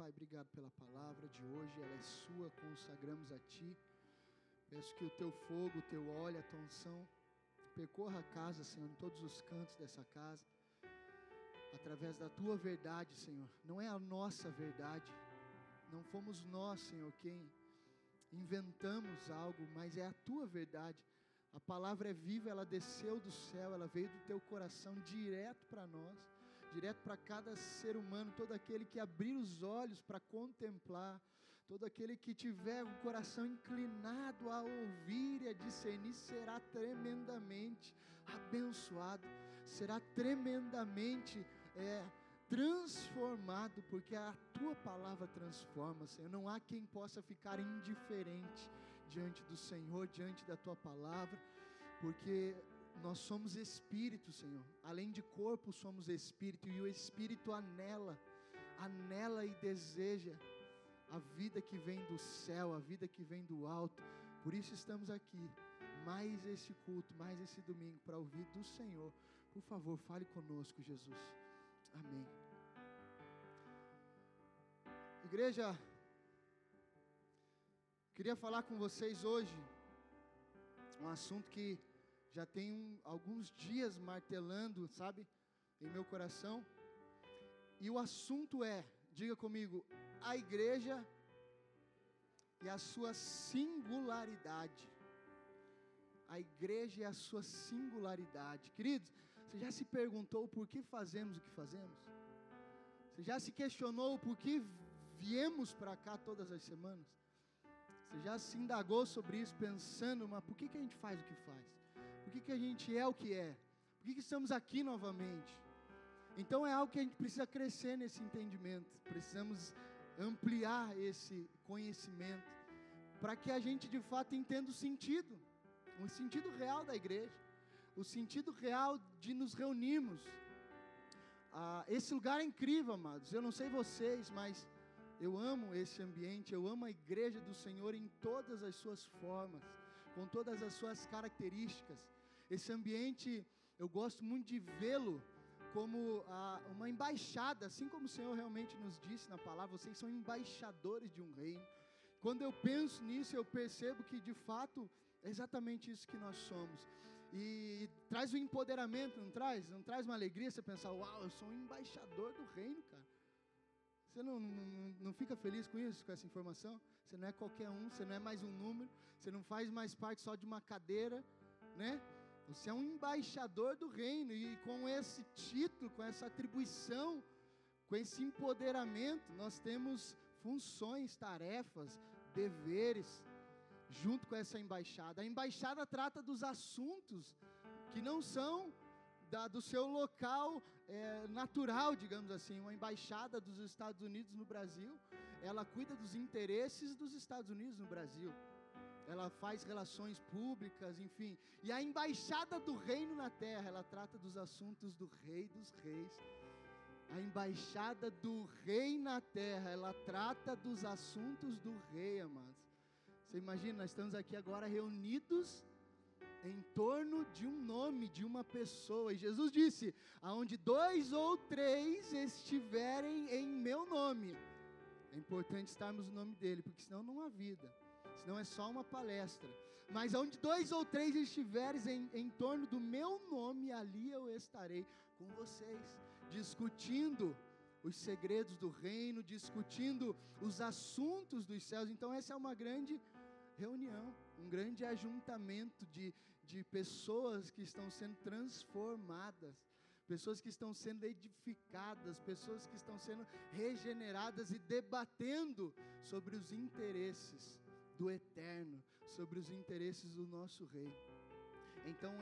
Pai, obrigado pela palavra de hoje, ela é sua, consagramos a Ti. Peço que o Teu fogo, o Teu óleo, a Tua unção percorra a casa, Senhor, em todos os cantos dessa casa, através da Tua verdade, Senhor. Não é a nossa verdade, não fomos nós, Senhor, quem inventamos algo, mas é a Tua verdade. A palavra é viva, ela desceu do céu, ela veio do Teu coração direto para nós direto para cada ser humano, todo aquele que abrir os olhos para contemplar, todo aquele que tiver o coração inclinado a ouvir e a discernir, será tremendamente abençoado, será tremendamente é, transformado, porque a tua palavra transforma, Senhor. Não há quem possa ficar indiferente diante do Senhor, diante da tua palavra, porque nós somos espírito, Senhor. Além de corpo, somos espírito. E o espírito anela, anela e deseja a vida que vem do céu, a vida que vem do alto. Por isso estamos aqui. Mais esse culto, mais esse domingo para ouvir do Senhor. Por favor, fale conosco, Jesus. Amém. Igreja, queria falar com vocês hoje um assunto que já tem um, alguns dias martelando, sabe, em meu coração. E o assunto é, diga comigo, a igreja e a sua singularidade. A igreja e a sua singularidade. Queridos, você já se perguntou por que fazemos o que fazemos? Você já se questionou por que viemos para cá todas as semanas? Você já se indagou sobre isso pensando, mas por que, que a gente faz o que faz? Por que, que a gente é o que é? Por que, que estamos aqui novamente? Então é algo que a gente precisa crescer nesse entendimento, precisamos ampliar esse conhecimento, para que a gente de fato entenda o sentido, o sentido real da igreja, o sentido real de nos reunirmos. Ah, esse lugar é incrível, amados. Eu não sei vocês, mas eu amo esse ambiente, eu amo a igreja do Senhor em todas as suas formas, com todas as suas características. Esse ambiente, eu gosto muito de vê-lo como ah, uma embaixada, assim como o Senhor realmente nos disse na palavra, vocês são embaixadores de um reino. Quando eu penso nisso, eu percebo que de fato é exatamente isso que nós somos. E, e traz um empoderamento, não traz? Não traz uma alegria você pensar, uau, eu sou um embaixador do reino, cara. Você não, não, não, fica feliz com isso, com essa informação? Você não é qualquer um, você não é mais um número, você não faz mais parte só de uma cadeira, né? Você é um embaixador do reino e com esse título, com essa atribuição, com esse empoderamento, nós temos funções, tarefas, deveres, junto com essa embaixada. A embaixada trata dos assuntos que não são da, do seu local é, natural, digamos assim, uma embaixada dos Estados Unidos no Brasil, ela cuida dos interesses dos Estados Unidos no Brasil. Ela faz relações públicas, enfim. E a embaixada do reino na terra, ela trata dos assuntos do rei dos reis. A embaixada do rei na terra, ela trata dos assuntos do rei, amados. Você imagina, nós estamos aqui agora reunidos em torno de um nome, de uma pessoa. E Jesus disse: aonde dois ou três estiverem em meu nome. É importante estarmos no nome dele, porque senão não há vida. Senão é só uma palestra. Mas onde dois ou três estiveres em, em torno do meu nome, ali eu estarei com vocês, discutindo os segredos do reino, discutindo os assuntos dos céus. Então, essa é uma grande reunião, um grande ajuntamento de, de pessoas que estão sendo transformadas, pessoas que estão sendo edificadas, pessoas que estão sendo regeneradas e debatendo sobre os interesses do eterno, sobre os interesses do nosso Rei. Então,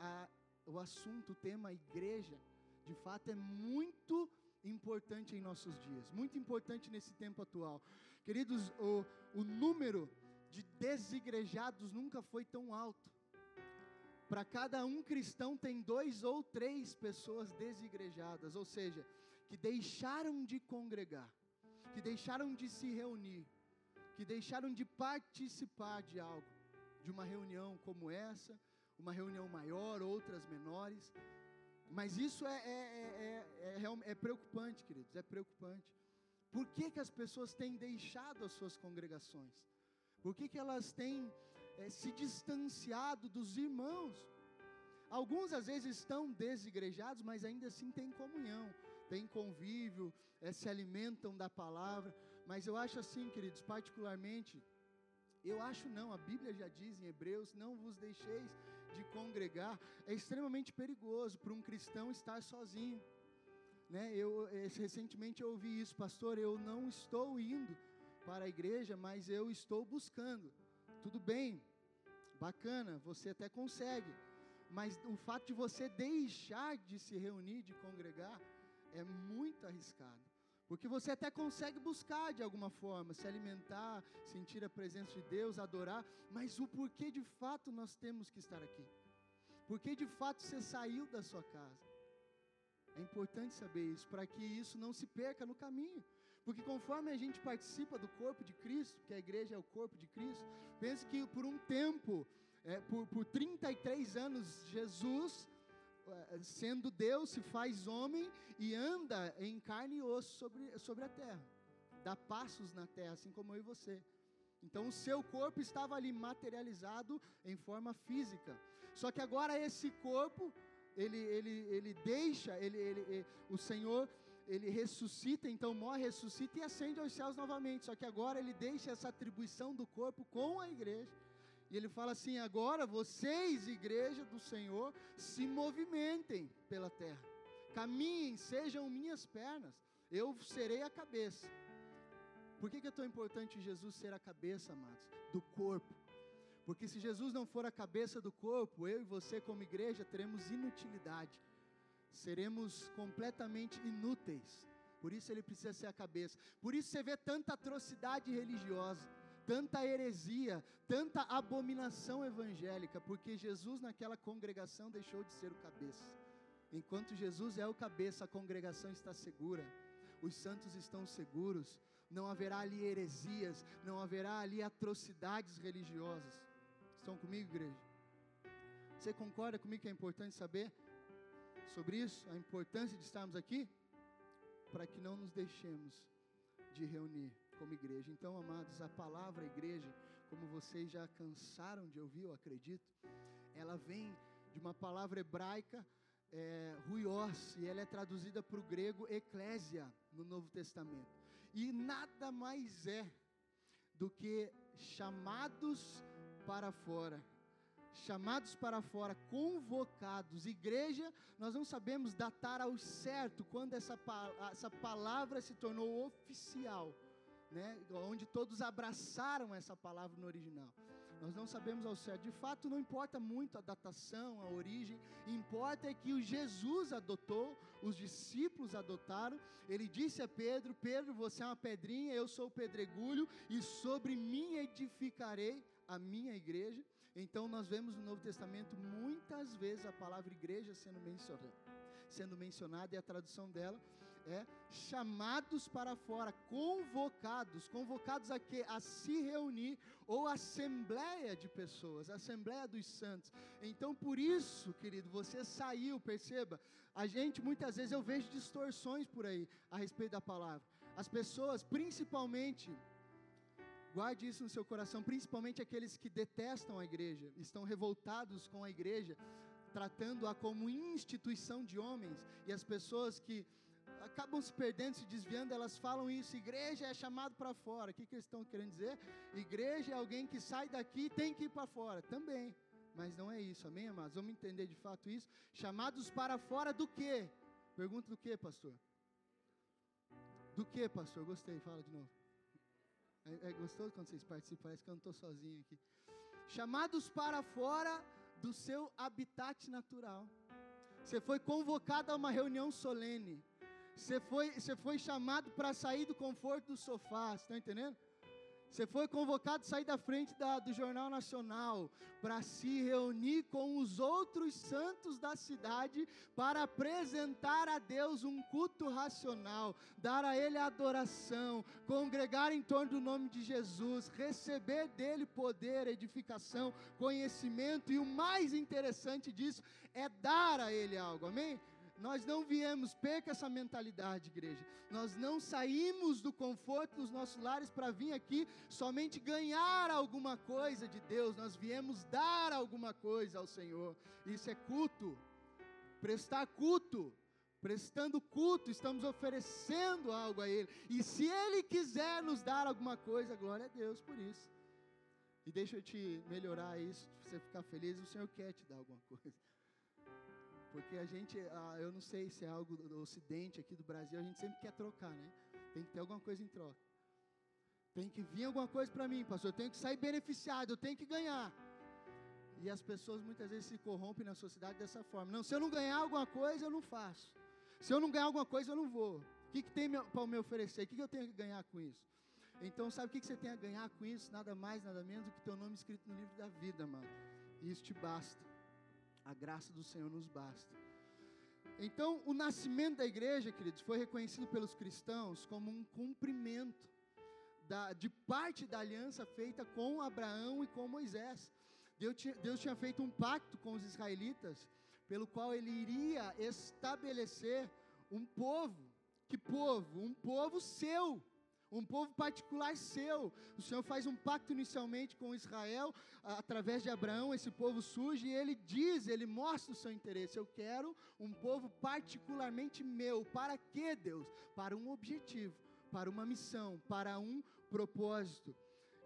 a, o assunto, o tema igreja, de fato é muito importante em nossos dias, muito importante nesse tempo atual. Queridos, o, o número de desigrejados nunca foi tão alto. Para cada um cristão tem dois ou três pessoas desigrejadas, ou seja, que deixaram de congregar, que deixaram de se reunir, que deixaram de participar de algo, de uma reunião como essa, uma reunião maior, outras menores. Mas isso é, é, é, é, é preocupante, queridos, é preocupante Por que, que as pessoas têm deixado as suas congregações? Por que, que elas têm é, se distanciado dos irmãos? Alguns às vezes estão desigrejados, mas ainda assim têm comunhão, têm convívio, é, se alimentam da palavra. Mas eu acho assim, queridos, particularmente, eu acho não, a Bíblia já diz em Hebreus: não vos deixeis de congregar. É extremamente perigoso para um cristão estar sozinho. Né? Eu recentemente eu ouvi isso, pastor. Eu não estou indo para a igreja, mas eu estou buscando. Tudo bem, bacana, você até consegue, mas o fato de você deixar de se reunir, de congregar, é muito arriscado. Porque você até consegue buscar de alguma forma, se alimentar, sentir a presença de Deus, adorar, mas o porquê de fato nós temos que estar aqui? Porque de fato você saiu da sua casa? É importante saber isso, para que isso não se perca no caminho. Porque conforme a gente participa do corpo de Cristo, que a igreja é o corpo de Cristo, pense que por um tempo, é, por, por 33 anos, Jesus, é, sendo Deus, se faz homem e anda em carne e osso sobre, sobre a terra, dá passos na terra, assim como eu e você. Então o seu corpo estava ali materializado em forma física. Só que agora esse corpo ele, ele, ele deixa, ele, ele, ele, o Senhor, ele ressuscita, então morre, ressuscita e ascende aos céus novamente. Só que agora ele deixa essa atribuição do corpo com a igreja. E ele fala assim: agora vocês, igreja do Senhor, se movimentem pela terra, caminhem, sejam minhas pernas, eu serei a cabeça. Por que, que é tão importante Jesus ser a cabeça, amados? Do corpo. Porque se Jesus não for a cabeça do corpo, eu e você, como igreja, teremos inutilidade, seremos completamente inúteis. Por isso ele precisa ser a cabeça. Por isso você vê tanta atrocidade religiosa, tanta heresia, tanta abominação evangélica, porque Jesus naquela congregação deixou de ser o cabeça. Enquanto Jesus é o cabeça, a congregação está segura, os santos estão seguros, não haverá ali heresias, não haverá ali atrocidades religiosas. Estão comigo, igreja? Você concorda comigo que é importante saber sobre isso? A importância de estarmos aqui? Para que não nos deixemos de reunir como igreja. Então, amados, a palavra igreja, como vocês já cansaram de ouvir, eu acredito, ela vem de uma palavra hebraica, é, ruios, e ela é traduzida para o grego eclésia no Novo Testamento. E nada mais é do que chamados para fora. Chamados para fora, convocados. Igreja, nós não sabemos datar ao certo quando essa, essa palavra se tornou oficial, né? onde todos abraçaram essa palavra no original. Nós não sabemos ao certo. De fato, não importa muito a datação, a origem. Importa é que o Jesus adotou, os discípulos adotaram. Ele disse a Pedro: Pedro, você é uma pedrinha, eu sou o pedregulho, e sobre mim edificarei a minha igreja. Então nós vemos no Novo Testamento muitas vezes a palavra igreja sendo mencionada, sendo mencionada e a tradução dela é chamados para fora, convocados, convocados a quê? A se reunir ou assembleia de pessoas, assembleia dos santos. Então por isso, querido, você saiu, perceba. A gente muitas vezes eu vejo distorções por aí a respeito da palavra. As pessoas, principalmente Guarde isso no seu coração, principalmente aqueles que detestam a igreja, estão revoltados com a igreja, tratando-a como instituição de homens, e as pessoas que acabam se perdendo, se desviando, elas falam isso: igreja é chamado para fora. O que, que eles estão querendo dizer? Igreja é alguém que sai daqui e tem que ir para fora. Também, mas não é isso, amém, amados? Vamos entender de fato isso. Chamados para fora do quê? Pergunta do quê, pastor? Do que, pastor? Gostei, fala de novo. É, é gostoso quando vocês participam, parece que eu não estou sozinho aqui. Chamados para fora do seu habitat natural. Você foi convocado a uma reunião solene. Você foi, você foi chamado para sair do conforto do sofá, está entendendo? Você foi convocado a sair da frente da, do Jornal Nacional para se reunir com os outros santos da cidade para apresentar a Deus um culto racional, dar a Ele adoração, congregar em torno do nome de Jesus, receber dele poder, edificação, conhecimento e o mais interessante disso é dar a Ele algo, amém? Nós não viemos, perca essa mentalidade, igreja. Nós não saímos do conforto dos nossos lares para vir aqui somente ganhar alguma coisa de Deus. Nós viemos dar alguma coisa ao Senhor. Isso é culto. Prestar culto. Prestando culto, estamos oferecendo algo a Ele. E se Ele quiser nos dar alguma coisa, glória a Deus por isso. E deixa eu te melhorar isso, você ficar feliz, o Senhor quer te dar alguma coisa. Porque a gente, ah, eu não sei se é algo do ocidente aqui do Brasil, a gente sempre quer trocar, né? Tem que ter alguma coisa em troca. Tem que vir alguma coisa para mim, pastor. Eu tenho que sair beneficiado, eu tenho que ganhar. E as pessoas muitas vezes se corrompem na sociedade dessa forma. Não, se eu não ganhar alguma coisa, eu não faço. Se eu não ganhar alguma coisa, eu não vou. O que, que tem para me oferecer? O que, que eu tenho que ganhar com isso? Então, sabe o que, que você tem a ganhar com isso? Nada mais, nada menos do que teu nome escrito no livro da vida, mano. E isso te basta. A graça do Senhor nos basta. Então, o nascimento da igreja, queridos, foi reconhecido pelos cristãos como um cumprimento da, de parte da aliança feita com Abraão e com Moisés. Deus tinha, Deus tinha feito um pacto com os israelitas, pelo qual ele iria estabelecer um povo. Que povo? Um povo seu um povo particular seu. O Senhor faz um pacto inicialmente com Israel, através de Abraão, esse povo surge e ele diz, ele mostra o seu interesse. Eu quero um povo particularmente meu. Para quê, Deus? Para um objetivo, para uma missão, para um propósito.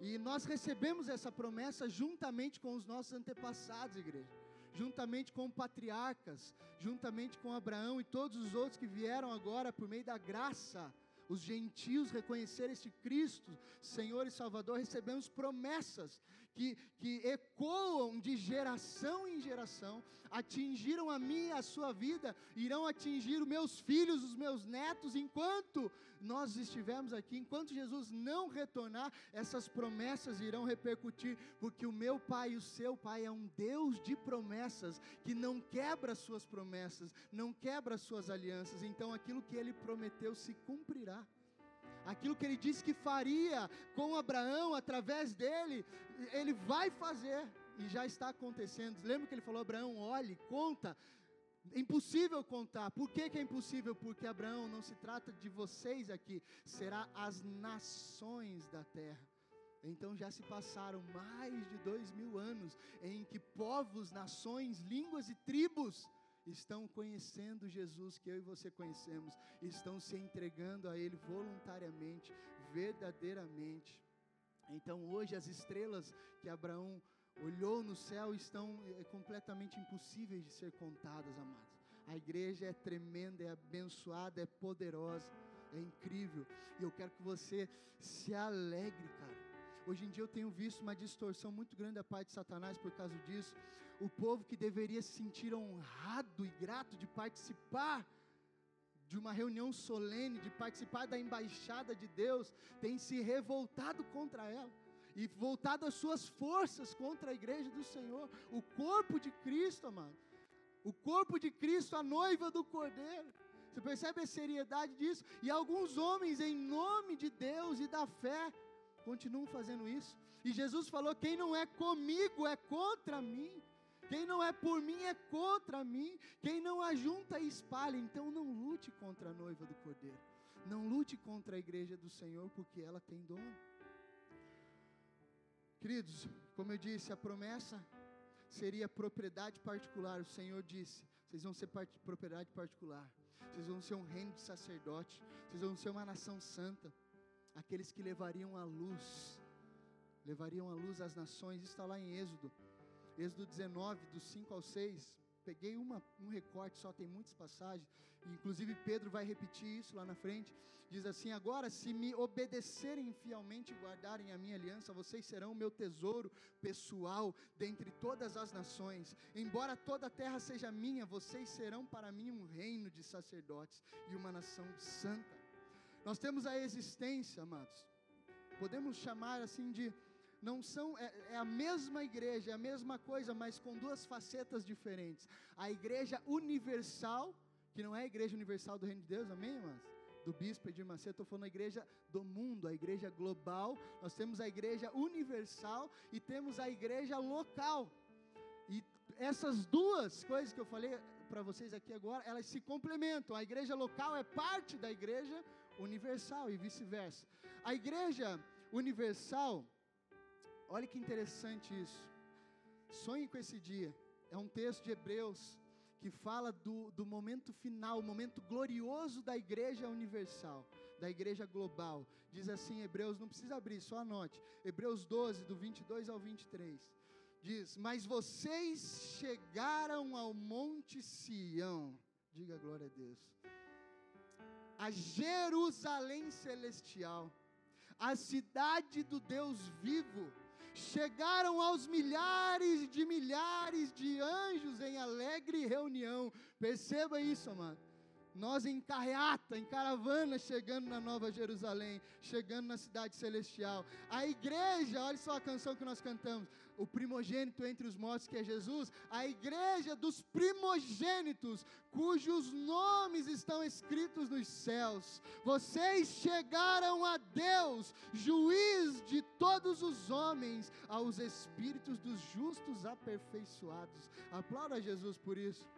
E nós recebemos essa promessa juntamente com os nossos antepassados, igreja. Juntamente com patriarcas, juntamente com Abraão e todos os outros que vieram agora por meio da graça os gentios reconhecerem esse Cristo, Senhor e Salvador, recebemos promessas que, que ecoam de geração em geração, atingiram a mim e a sua vida, irão atingir os meus filhos, os meus netos, enquanto nós estivermos aqui, enquanto Jesus não retornar, essas promessas irão repercutir, porque o meu Pai e o seu Pai é um Deus de promessas, que não quebra as suas promessas, não quebra as suas alianças, então aquilo que ele prometeu se cumprirá aquilo que ele disse que faria com Abraão através dele, ele vai fazer e já está acontecendo. Lembra que ele falou: Abraão, olhe, conta. Impossível contar. Por que, que é impossível? Porque Abraão não se trata de vocês aqui, será as nações da terra. Então já se passaram mais de dois mil anos em que povos, nações, línguas e tribos estão conhecendo Jesus que eu e você conhecemos, estão se entregando a Ele voluntariamente, verdadeiramente. Então hoje as estrelas que Abraão olhou no céu estão é, completamente impossíveis de ser contadas, amados. A igreja é tremenda, é abençoada, é poderosa, é incrível. E eu quero que você se alegre, cara. Hoje em dia eu tenho visto uma distorção muito grande da parte de Satanás por causa disso o povo que deveria se sentir honrado e grato de participar de uma reunião solene, de participar da embaixada de Deus, tem se revoltado contra ela e voltado as suas forças contra a igreja do Senhor, o corpo de Cristo, amado. O corpo de Cristo, a noiva do Cordeiro. Você percebe a seriedade disso? E alguns homens, em nome de Deus e da fé, continuam fazendo isso. E Jesus falou: quem não é comigo é contra mim. Quem não é por mim é contra mim. Quem não ajunta espalha. Então não lute contra a noiva do cordeiro. Não lute contra a igreja do Senhor, porque ela tem dono. Queridos, como eu disse, a promessa seria propriedade particular. O Senhor disse: vocês vão ser part propriedade particular. Vocês vão ser um reino de sacerdote. Vocês vão ser uma nação santa. Aqueles que levariam a luz, levariam a luz às nações. Está lá em Êxodo Êxodo 19, do 5 ao 6. Peguei uma, um recorte, só tem muitas passagens. Inclusive Pedro vai repetir isso lá na frente. Diz assim: Agora, se me obedecerem fielmente e guardarem a minha aliança, vocês serão o meu tesouro pessoal dentre todas as nações. Embora toda a terra seja minha, vocês serão para mim um reino de sacerdotes e uma nação santa. Nós temos a existência, amados. Podemos chamar assim de não são é, é, a mesma igreja, é a mesma coisa, mas com duas facetas diferentes. A igreja universal, que não é a igreja universal do reino de Deus, amém, irmãs? Do bispo Edir Macedo, estou falando a igreja do mundo, a igreja global. Nós temos a igreja universal e temos a igreja local. E essas duas coisas que eu falei, para vocês aqui agora, elas se complementam. A igreja local é parte da igreja universal e vice-versa. A igreja universal, olha que interessante isso. Sonhe com esse dia. É um texto de Hebreus que fala do, do momento final, o momento glorioso da igreja universal, da igreja global. Diz assim, Hebreus, não precisa abrir, só anote. Hebreus 12, do 22 ao 23. Diz: Mas vocês chegaram ao Monte Sião. Diga glória a Deus. A Jerusalém celestial, a cidade do Deus vivo chegaram aos milhares de milhares de anjos em alegre reunião. Perceba isso, amado. Nós em carreata, em caravana, chegando na Nova Jerusalém, chegando na cidade celestial. A igreja, olha só a canção que nós cantamos, o primogênito entre os mortos, que é Jesus, a igreja dos primogênitos, cujos nomes estão escritos nos céus. Vocês chegaram a Deus, juiz de todos os homens, aos espíritos dos justos aperfeiçoados. Aplauda Jesus por isso.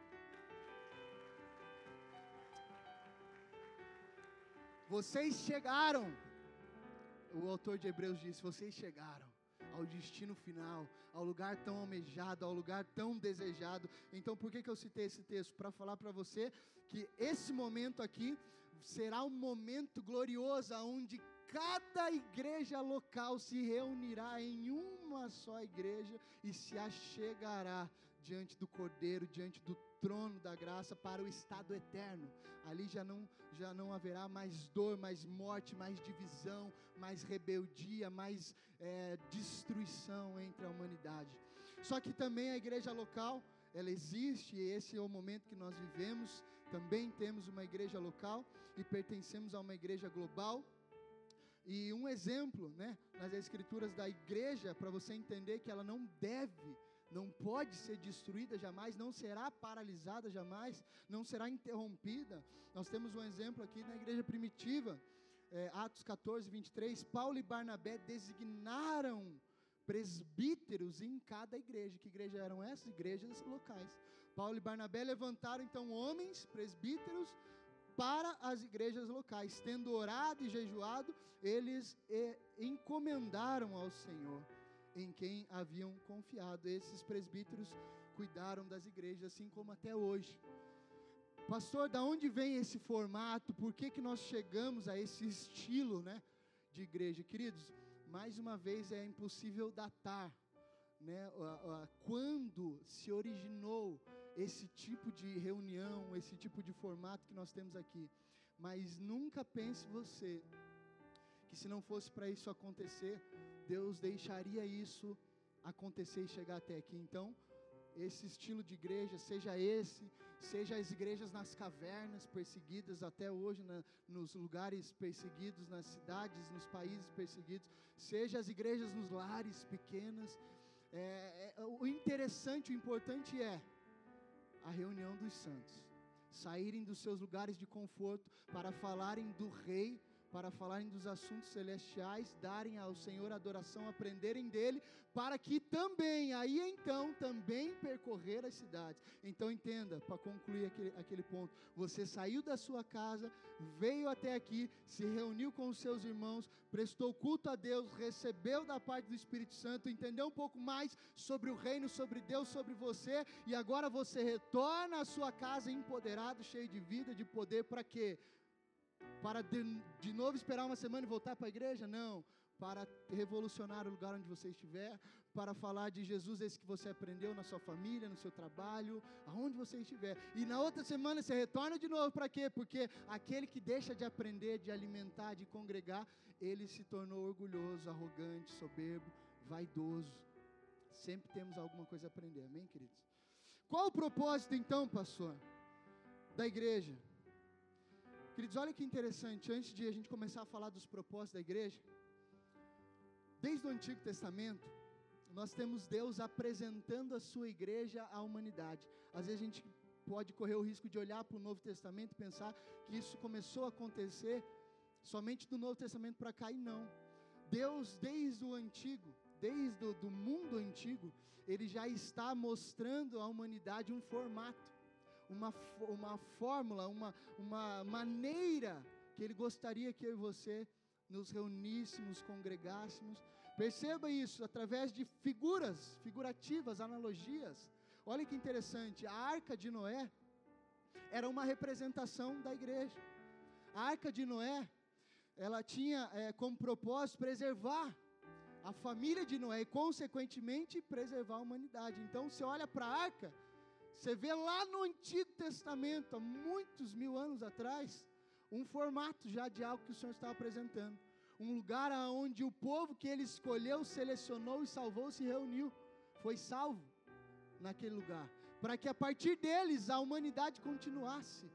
Vocês chegaram, o autor de Hebreus disse: vocês chegaram ao destino final, ao lugar tão almejado, ao lugar tão desejado. Então, por que, que eu citei esse texto? Para falar para você que esse momento aqui será um momento glorioso, onde cada igreja local se reunirá em uma só igreja e se achegará diante do Cordeiro, diante do trono da graça para o estado eterno. Ali já não, já não haverá mais dor, mais morte, mais divisão, mais rebeldia, mais é, destruição entre a humanidade. Só que também a igreja local, ela existe, e esse é o momento que nós vivemos. Também temos uma igreja local e pertencemos a uma igreja global. E um exemplo, né, nas escrituras da igreja, para você entender que ela não deve não pode ser destruída jamais, não será paralisada jamais, não será interrompida. Nós temos um exemplo aqui na igreja primitiva, é, Atos 14, 23. Paulo e Barnabé designaram presbíteros em cada igreja. Que igreja eram essas? Igrejas locais. Paulo e Barnabé levantaram então homens, presbíteros, para as igrejas locais. Tendo orado e jejuado, eles eh, encomendaram ao Senhor em quem haviam confiado. Esses presbíteros cuidaram das igrejas, assim como até hoje. Pastor, da onde vem esse formato? Por que, que nós chegamos a esse estilo né, de igreja? Queridos, mais uma vez é impossível datar né, quando se originou esse tipo de reunião, esse tipo de formato que nós temos aqui. Mas nunca pense você que se não fosse para isso acontecer, Deus deixaria isso acontecer e chegar até aqui. Então, esse estilo de igreja, seja esse, seja as igrejas nas cavernas perseguidas até hoje, na, nos lugares perseguidos, nas cidades, nos países perseguidos, seja as igrejas nos lares pequenas. É, é, o interessante, o importante é a reunião dos santos, saírem dos seus lugares de conforto para falarem do Rei para falarem dos assuntos celestiais, darem ao Senhor adoração, aprenderem dele, para que também, aí então, também percorrer as cidades. Então entenda, para concluir aquele, aquele ponto, você saiu da sua casa, veio até aqui, se reuniu com os seus irmãos, prestou culto a Deus, recebeu da parte do Espírito Santo, entendeu um pouco mais sobre o reino, sobre Deus, sobre você, e agora você retorna à sua casa empoderado, cheio de vida, de poder, para quê? Para de, de novo esperar uma semana e voltar para a igreja? Não. Para revolucionar o lugar onde você estiver, para falar de Jesus, esse que você aprendeu na sua família, no seu trabalho, aonde você estiver. E na outra semana você retorna de novo para quê? Porque aquele que deixa de aprender, de alimentar, de congregar, ele se tornou orgulhoso, arrogante, soberbo, vaidoso. Sempre temos alguma coisa a aprender, amém, queridos? Qual o propósito então, pastor, da igreja? Queridos, olha que interessante, antes de a gente começar a falar dos propósitos da igreja, desde o Antigo Testamento, nós temos Deus apresentando a sua igreja à humanidade. Às vezes a gente pode correr o risco de olhar para o Novo Testamento e pensar que isso começou a acontecer somente do Novo Testamento para cá, e não. Deus, desde o Antigo, desde o do mundo antigo, Ele já está mostrando à humanidade um formato uma, uma fórmula, uma, uma maneira que Ele gostaria que eu e você nos reuníssemos, congregássemos. Perceba isso através de figuras, figurativas, analogias. Olha que interessante, a arca de Noé era uma representação da igreja. A arca de Noé, ela tinha é, como propósito preservar a família de Noé e, consequentemente, preservar a humanidade. Então, você olha para a arca, você vê lá no Antigo Testamento, há muitos mil anos atrás, um formato já de algo que o Senhor estava apresentando. Um lugar onde o povo que ele escolheu, selecionou e salvou se reuniu. Foi salvo naquele lugar. Para que a partir deles a humanidade continuasse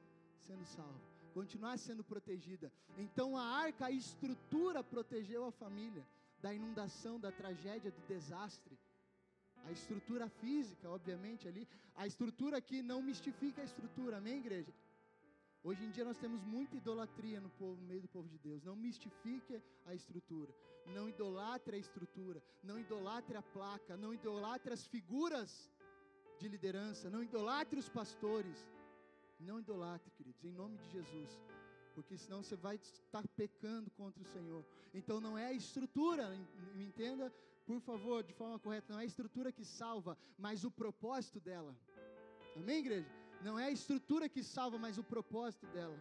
sendo salva, continuasse sendo protegida. Então a arca, a estrutura protegeu a família da inundação, da tragédia, do desastre. A estrutura física, obviamente, ali. A estrutura que não mistifica a estrutura, amém, igreja? Hoje em dia nós temos muita idolatria no, povo, no meio do povo de Deus. Não mistifique a estrutura. Não idolatre a estrutura. Não idolatre a placa. Não idolatre as figuras de liderança. Não idolatre os pastores. Não idolatre, queridos, em nome de Jesus. Porque senão você vai estar pecando contra o Senhor. Então não é a estrutura, me entenda, por favor, de forma correta. Não é a estrutura que salva, mas o propósito dela. Amém, igreja? Não é a estrutura que salva, mas o propósito dela.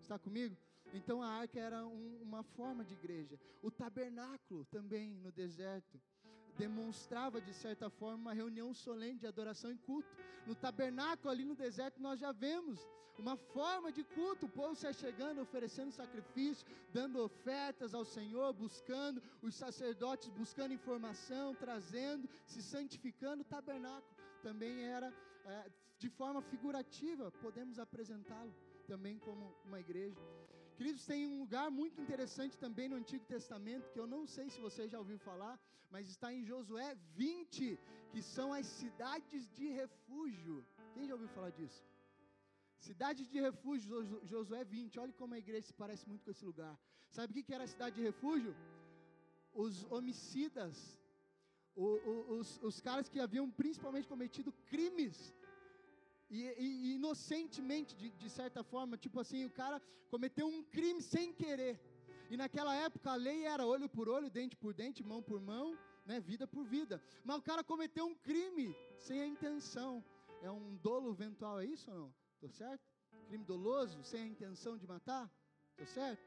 Está comigo? Então a arca era um, uma forma de igreja. O tabernáculo também no deserto demonstrava de certa forma uma reunião solene de adoração e culto. No tabernáculo ali no deserto nós já vemos uma forma de culto, o povo se chegando, oferecendo sacrifício, dando ofertas ao Senhor, buscando os sacerdotes buscando informação, trazendo, se santificando. O tabernáculo também era é, de forma figurativa, podemos apresentá-lo também como uma igreja. Queridos, tem um lugar muito interessante também no Antigo Testamento, que eu não sei se você já ouviu falar, mas está em Josué 20, que são as cidades de refúgio. Quem já ouviu falar disso? Cidade de refúgio, Josué 20. Olha como a igreja se parece muito com esse lugar. Sabe o que era a cidade de refúgio? Os homicidas, os, os caras que haviam principalmente cometido crimes e, e, inocentemente, de, de certa forma, tipo assim, o cara cometeu um crime sem querer. E naquela época a lei era olho por olho, dente por dente, mão por mão, né, vida por vida. Mas o cara cometeu um crime sem a intenção. É um dolo eventual, é isso ou não? Tô certo? Crime doloso, sem a intenção de matar? Tô certo?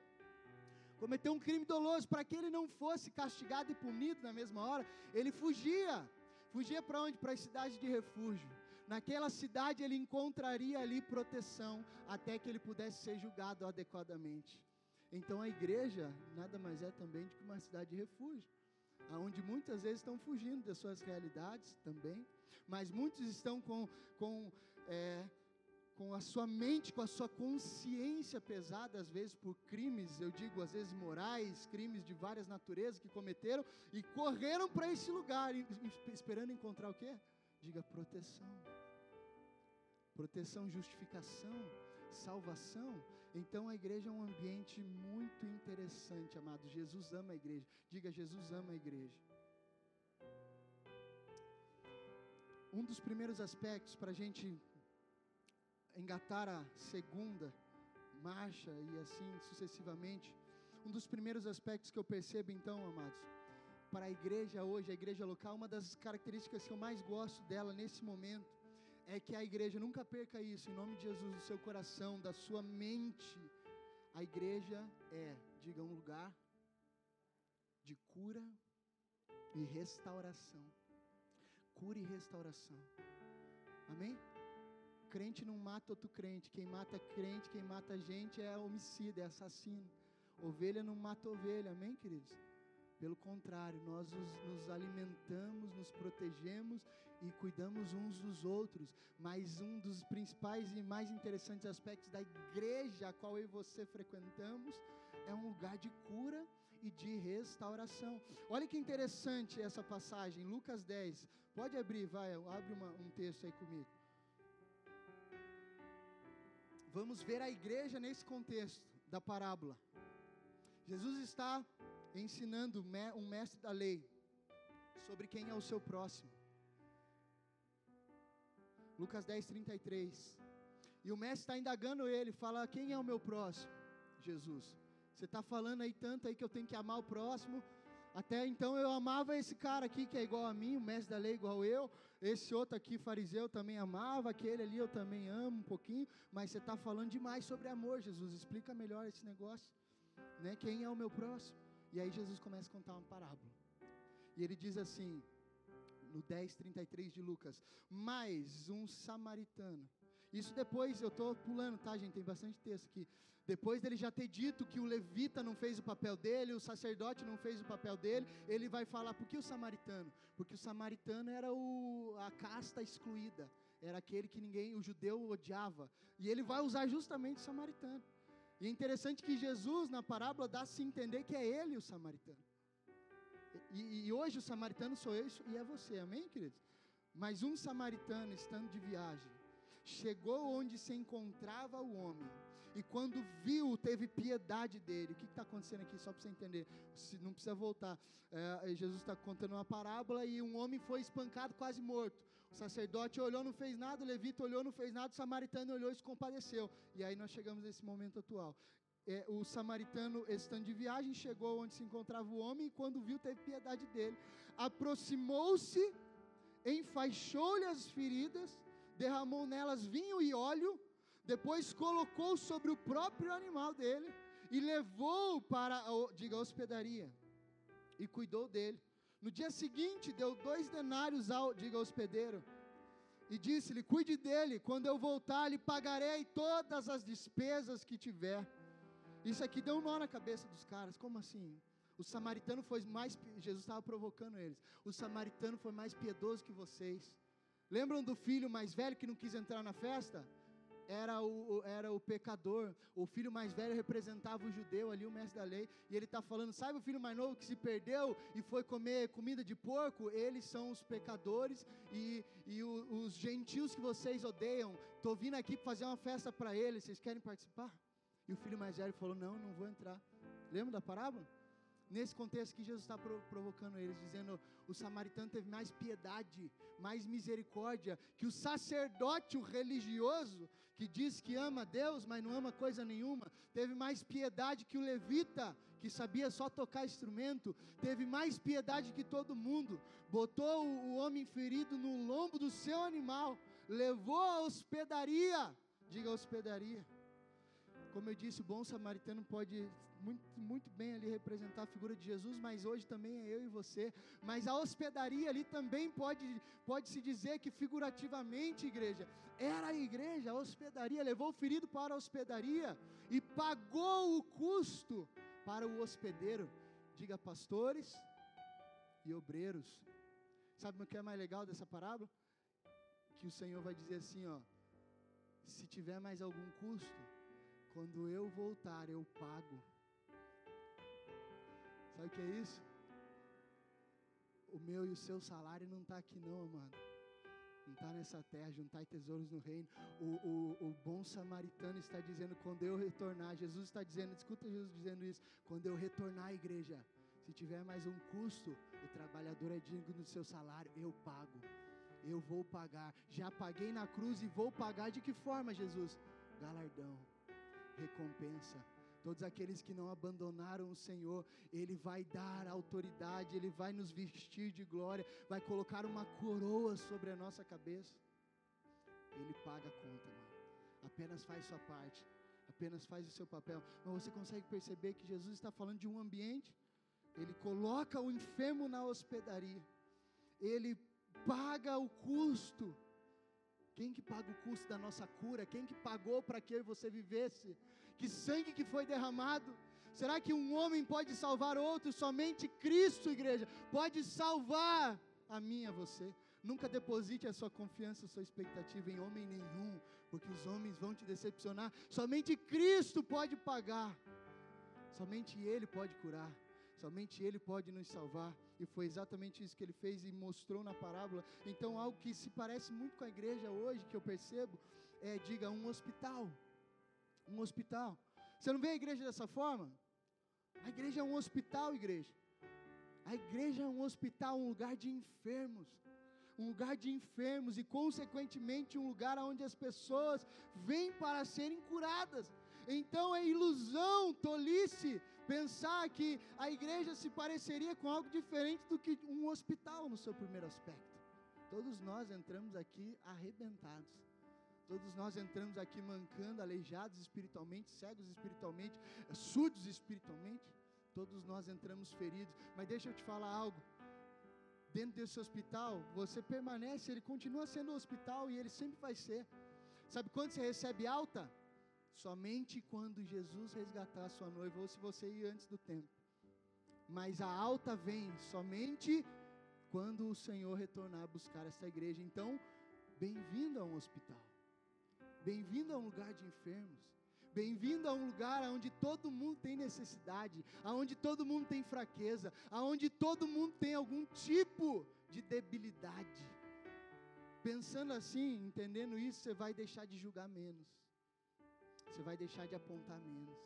Cometeu um crime doloso para que ele não fosse castigado e punido na mesma hora. Ele fugia. Fugia para onde? Para a cidade de refúgio. Naquela cidade ele encontraria ali proteção até que ele pudesse ser julgado adequadamente. Então a igreja nada mais é também do que uma cidade de refúgio, aonde muitas vezes estão fugindo das suas realidades também, mas muitos estão com, com, é, com a sua mente, com a sua consciência pesada, às vezes por crimes, eu digo às vezes morais, crimes de várias naturezas que cometeram e correram para esse lugar, esperando encontrar o quê? Diga proteção. Proteção, justificação, salvação. Então a igreja é um ambiente muito interessante, amado. Jesus ama a igreja. Diga, Jesus ama a igreja. Um dos primeiros aspectos para a gente engatar a segunda marcha e assim sucessivamente. Um dos primeiros aspectos que eu percebo, então, amados, para a igreja hoje, a igreja local, uma das características que eu mais gosto dela nesse momento é que a igreja nunca perca isso, em nome de Jesus, do seu coração, da sua mente. A igreja é, diga, um lugar de cura e restauração. Cura e restauração. Amém? Crente não mata outro crente. Quem mata crente, quem mata gente é homicida, é assassino. Ovelha não mata ovelha. Amém, queridos? Pelo contrário, nós nos alimentamos, nos protegemos e cuidamos uns dos outros. Mas um dos principais e mais interessantes aspectos da igreja a qual eu e você frequentamos é um lugar de cura e de restauração. Olha que interessante essa passagem, Lucas 10. Pode abrir, vai, abre uma, um texto aí comigo. Vamos ver a igreja nesse contexto da parábola. Jesus está ensinando um mestre da lei sobre quem é o seu próximo. Lucas 10, 33. E o mestre está indagando ele, fala: Quem é o meu próximo? Jesus. Você está falando aí tanto aí que eu tenho que amar o próximo. Até então eu amava esse cara aqui que é igual a mim, o mestre da lei igual eu. Esse outro aqui, fariseu, também amava. Aquele ali eu também amo um pouquinho. Mas você está falando demais sobre amor, Jesus. Explica melhor esse negócio. Né? Quem é o meu próximo? E aí Jesus começa a contar uma parábola. E ele diz assim, no 10, 33 de Lucas: Mais um samaritano. Isso depois, eu estou pulando, tá, gente? Tem bastante texto aqui. Depois dele já ter dito que o levita não fez o papel dele, o sacerdote não fez o papel dele, ele vai falar: por que o samaritano? Porque o samaritano era o, a casta excluída, era aquele que ninguém, o judeu odiava. E ele vai usar justamente o samaritano. E é interessante que Jesus, na parábola, dá a se entender que é ele o samaritano. E, e, hoje o samaritano sou eu e é você, amém, queridos? Mas um samaritano, estando de viagem, chegou onde se encontrava o homem, e quando viu, teve piedade dele. O que está acontecendo aqui, só para você entender? Não precisa voltar. É, Jesus está contando uma parábola e um homem foi espancado, quase morto. O sacerdote olhou, não fez nada, o levita olhou, não fez nada, o samaritano olhou e se compadeceu. E aí nós chegamos nesse momento atual. É, o samaritano, estando de viagem, chegou onde se encontrava o homem e quando viu, teve piedade dele. Aproximou-se, enfaixou-lhe as feridas, derramou nelas vinho e óleo depois colocou sobre o próprio animal dele e levou para, a, diga, a hospedaria e cuidou dele. No dia seguinte, deu dois denários ao, diga, hospedeiro e disse-lhe: Cuide dele, quando eu voltar, lhe pagarei todas as despesas que tiver. Isso aqui deu um nó na cabeça dos caras, como assim? O samaritano foi mais, Jesus estava provocando eles. O samaritano foi mais piedoso que vocês. Lembram do filho mais velho que não quis entrar na festa? Era o, era o pecador, o filho mais velho representava o judeu ali, o mestre da lei, e ele está falando: sabe o filho mais novo que se perdeu e foi comer comida de porco? Eles são os pecadores e, e o, os gentios que vocês odeiam. Estou vindo aqui fazer uma festa para eles, vocês querem participar? E o filho mais velho falou: não, não vou entrar. Lembra da parábola? Nesse contexto que Jesus está provocando eles, dizendo: o samaritano teve mais piedade, mais misericórdia, que o sacerdote, o religioso, que diz que ama Deus, mas não ama coisa nenhuma, teve mais piedade que o levita, que sabia só tocar instrumento, teve mais piedade que todo mundo, botou o homem ferido no lombo do seu animal, levou a hospedaria, diga hospedaria. Como eu disse, o bom samaritano pode muito, muito bem ali representar a figura de Jesus, mas hoje também é eu e você. Mas a hospedaria ali também pode, pode se dizer que figurativamente, igreja, era a igreja, a hospedaria, levou o ferido para a hospedaria e pagou o custo para o hospedeiro. Diga pastores e obreiros. Sabe o que é mais legal dessa parábola? Que o Senhor vai dizer assim, ó, se tiver mais algum custo, quando eu voltar, eu pago. Sabe o que é isso? O meu e o seu salário não está aqui não, amado. Não está nessa terra, juntar tesouros no reino. O, o, o bom samaritano está dizendo, quando eu retornar, Jesus está dizendo, escuta Jesus dizendo isso, quando eu retornar à igreja, se tiver mais um custo, o trabalhador é digno do seu salário, eu pago. Eu vou pagar. Já paguei na cruz e vou pagar de que forma, Jesus? Galardão, recompensa Todos aqueles que não abandonaram o Senhor, Ele vai dar autoridade, Ele vai nos vestir de glória, vai colocar uma coroa sobre a nossa cabeça. Ele paga a conta, mano. Apenas faz sua parte, apenas faz o seu papel. Mas você consegue perceber que Jesus está falando de um ambiente, Ele coloca o enfermo na hospedaria, Ele paga o custo. Quem que paga o custo da nossa cura? Quem que pagou para que eu e você vivesse? Que sangue que foi derramado. Será que um homem pode salvar outro? Somente Cristo, igreja, pode salvar a mim e a você. Nunca deposite a sua confiança, a sua expectativa em homem nenhum, porque os homens vão te decepcionar. Somente Cristo pode pagar. Somente Ele pode curar. Somente Ele pode nos salvar. E foi exatamente isso que Ele fez e mostrou na parábola. Então, algo que se parece muito com a igreja hoje, que eu percebo, é, diga, um hospital um hospital. Você não vê a igreja dessa forma? A igreja é um hospital, igreja. A igreja é um hospital, um lugar de enfermos. um lugar de enfermos e, consequentemente, um lugar onde as pessoas vêm para serem curadas. Então é ilusão, tolice, pensar que a igreja se pareceria com algo diferente do que um hospital no seu primeiro aspecto. Todos nós entramos aqui arrebentados. Todos nós entramos aqui mancando, aleijados espiritualmente, cegos espiritualmente, surdos espiritualmente. Todos nós entramos feridos. Mas deixa eu te falar algo. Dentro desse hospital, você permanece, ele continua sendo hospital e ele sempre vai ser. Sabe quando você recebe alta? Somente quando Jesus resgatar a sua noiva ou se você ir antes do tempo. Mas a alta vem somente quando o Senhor retornar a buscar essa igreja. Então, bem-vindo a um hospital. Bem-vindo a um lugar de enfermos. Bem-vindo a um lugar onde todo mundo tem necessidade, aonde todo mundo tem fraqueza, aonde todo mundo tem algum tipo de debilidade. Pensando assim, entendendo isso, você vai deixar de julgar menos. Você vai deixar de apontar menos.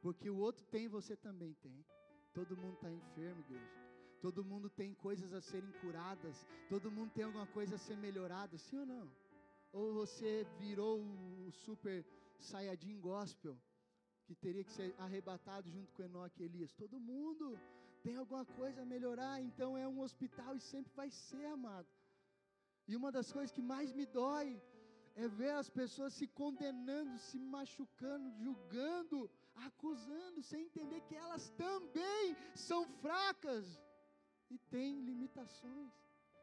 Porque o outro tem, você também tem. Todo mundo está enfermo, igreja. Todo mundo tem coisas a serem curadas. Todo mundo tem alguma coisa a ser melhorada, sim ou não? Ou você virou o super Sayajin gospel, que teria que ser arrebatado junto com Enoque e Elias? Todo mundo tem alguma coisa a melhorar, então é um hospital e sempre vai ser, amado. E uma das coisas que mais me dói é ver as pessoas se condenando, se machucando, julgando, acusando, sem entender que elas também são fracas e têm limitações.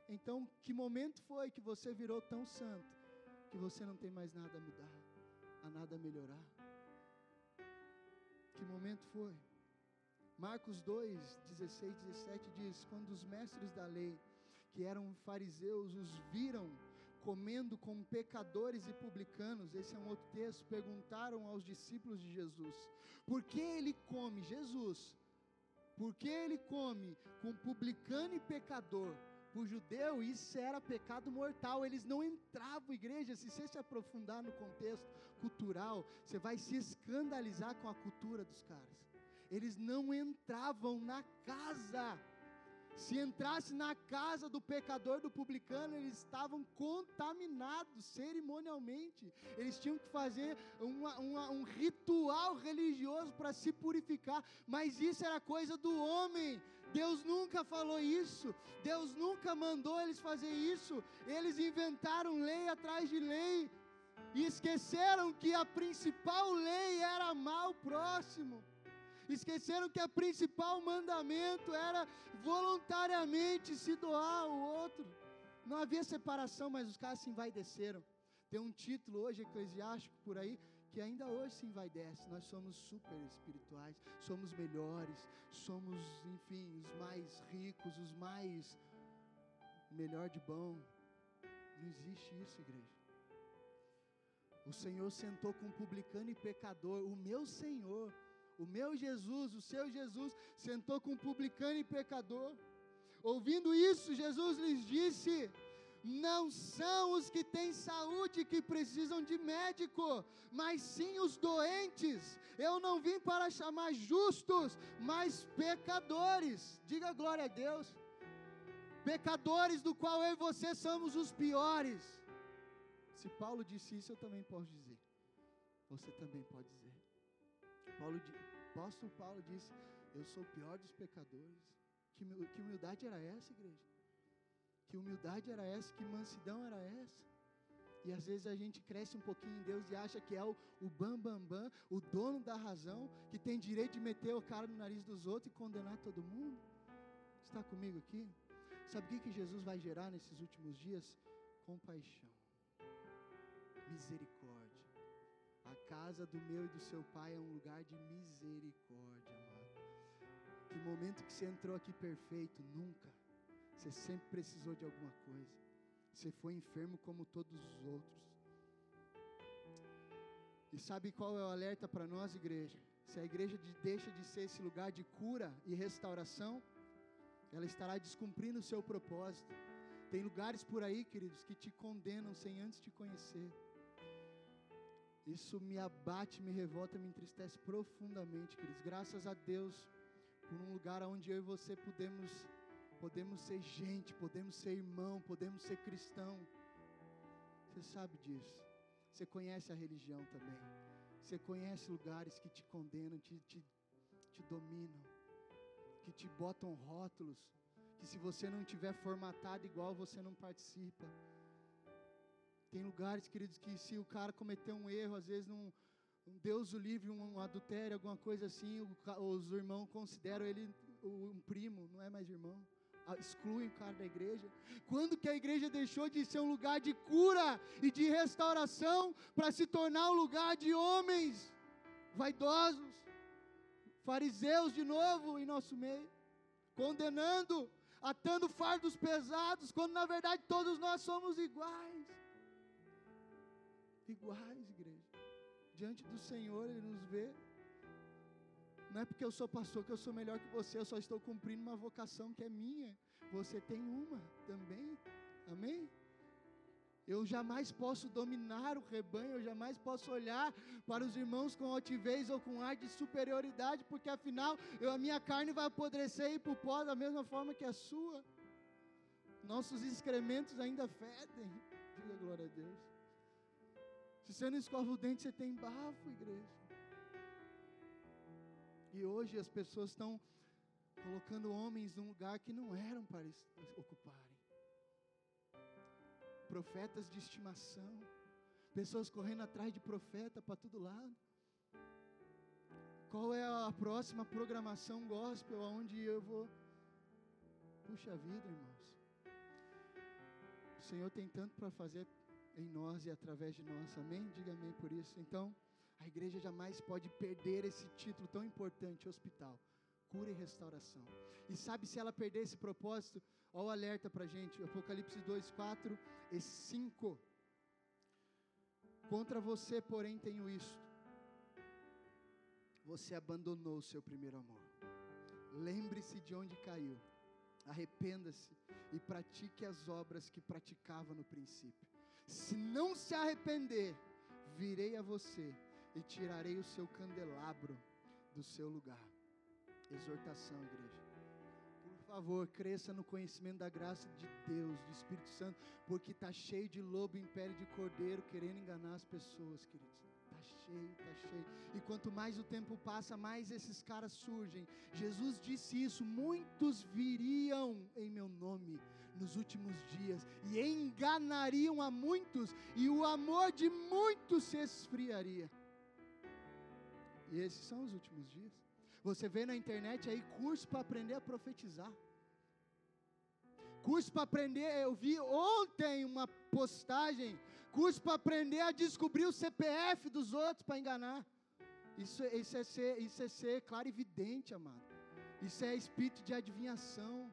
Então, que momento foi que você virou tão santo que você não tem mais nada a mudar, a nada a melhorar? Que momento foi? Marcos 2, 16, 17 diz: Quando os mestres da lei, que eram fariseus, os viram comendo com pecadores e publicanos, esse é um outro texto, perguntaram aos discípulos de Jesus: por que ele come, Jesus, por que ele come com publicano e pecador? Por judeu, isso era pecado mortal, eles não entravam, igreja. Se você se aprofundar no contexto cultural, você vai se escandalizar com a cultura dos caras. Eles não entravam na casa se entrasse na casa do pecador, do publicano, eles estavam contaminados cerimonialmente. Eles tinham que fazer uma, uma, um ritual religioso para se purificar, mas isso era coisa do homem. Deus nunca falou isso, Deus nunca mandou eles fazer isso. Eles inventaram lei atrás de lei e esqueceram que a principal lei era amar o próximo esqueceram que a principal mandamento era voluntariamente se doar ao outro. Não havia separação, mas os caras se envaideceram. Tem um título hoje eclesiástico por aí que ainda hoje se envaidece. Nós somos super espirituais, somos melhores, somos, enfim, os mais ricos, os mais melhor de bom. Não existe isso, igreja. O Senhor sentou com publicano e pecador, o meu Senhor o meu Jesus, o seu Jesus, sentou com publicano e pecador. Ouvindo isso, Jesus lhes disse: Não são os que têm saúde que precisam de médico, mas sim os doentes. Eu não vim para chamar justos, mas pecadores. Diga glória a Deus. Pecadores do qual eu e você somos os piores. Se Paulo disse isso, eu também posso dizer. Você também pode dizer. Paulo, apóstolo Paulo disse: Eu sou o pior dos pecadores. Que, que humildade era essa, igreja? Que humildade era essa? Que mansidão era essa? E às vezes a gente cresce um pouquinho em Deus e acha que é o, o bam, bam, bam, o dono da razão, que tem direito de meter o cara no nariz dos outros e condenar todo mundo. Está comigo aqui? Sabe o que, que Jesus vai gerar nesses últimos dias? Compaixão, misericórdia a casa do meu e do seu pai é um lugar de misericórdia, amado. Que momento que você entrou aqui perfeito? Nunca. Você sempre precisou de alguma coisa. Você foi enfermo como todos os outros. E sabe qual é o alerta para nós, igreja? Se a igreja deixa de ser esse lugar de cura e restauração, ela estará descumprindo o seu propósito. Tem lugares por aí, queridos, que te condenam sem antes te conhecer. Isso me abate, me revolta, me entristece profundamente, queridos. Graças a Deus por um lugar onde eu e você podemos podemos ser gente, podemos ser irmão, podemos ser cristão. Você sabe disso. Você conhece a religião também. Você conhece lugares que te condenam, te, te, te dominam, que te botam rótulos, que se você não tiver formatado igual, você não participa. Tem lugares, queridos, que se o cara cometer um erro, às vezes um Deus o livre, um, adultério, alguma coisa assim, os irmãos consideram ele um primo, não é mais irmão. Excluem o cara da igreja. Quando que a igreja deixou de ser um lugar de cura e de restauração para se tornar um lugar de homens vaidosos, fariseus de novo em nosso meio, condenando, atando fardos pesados, quando na verdade todos nós somos iguais. Iguais, igreja diante do Senhor, Ele nos vê. Não é porque eu sou pastor que eu sou melhor que você, eu só estou cumprindo uma vocação que é minha. Você tem uma também. Amém? Eu jamais posso dominar o rebanho, eu jamais posso olhar para os irmãos com altivez ou com ar de superioridade, porque afinal eu, a minha carne vai apodrecer e ir para o pó da mesma forma que a sua. Nossos excrementos ainda fedem. Diga glória a Deus. Se você não escova o dente, você tem bafo, igreja. E hoje as pessoas estão colocando homens num lugar que não eram para ocuparem. Profetas de estimação, pessoas correndo atrás de profeta para todo lado. Qual é a próxima programação gospel aonde eu vou? Puxa vida, irmãos. O Senhor tem tanto para fazer em nós e através de nós. Amém? Diga amém por isso. Então, a igreja jamais pode perder esse título tão importante, hospital, cura e restauração. E sabe se ela perder esse propósito? Olha o alerta para a gente, Apocalipse 2, 4 e 5. Contra você, porém, tenho isto. Você abandonou o seu primeiro amor. Lembre-se de onde caiu. Arrependa-se e pratique as obras que praticava no princípio. Se não se arrepender, virei a você e tirarei o seu candelabro do seu lugar. Exortação, igreja. Por favor, cresça no conhecimento da graça de Deus, do Espírito Santo, porque está cheio de lobo em pele de cordeiro querendo enganar as pessoas, queridos. Está cheio, está cheio. E quanto mais o tempo passa, mais esses caras surgem. Jesus disse isso: muitos viriam em meu nome nos últimos dias e enganariam a muitos, e o amor de muitos se esfriaria. E esses são os últimos dias. Você vê na internet aí curso para aprender a profetizar. Curso para aprender, eu vi ontem uma postagem, curso para aprender a descobrir o CPF dos outros para enganar. Isso, isso, é ser, isso é ser claro e evidente, amado. Isso é espírito de adivinhação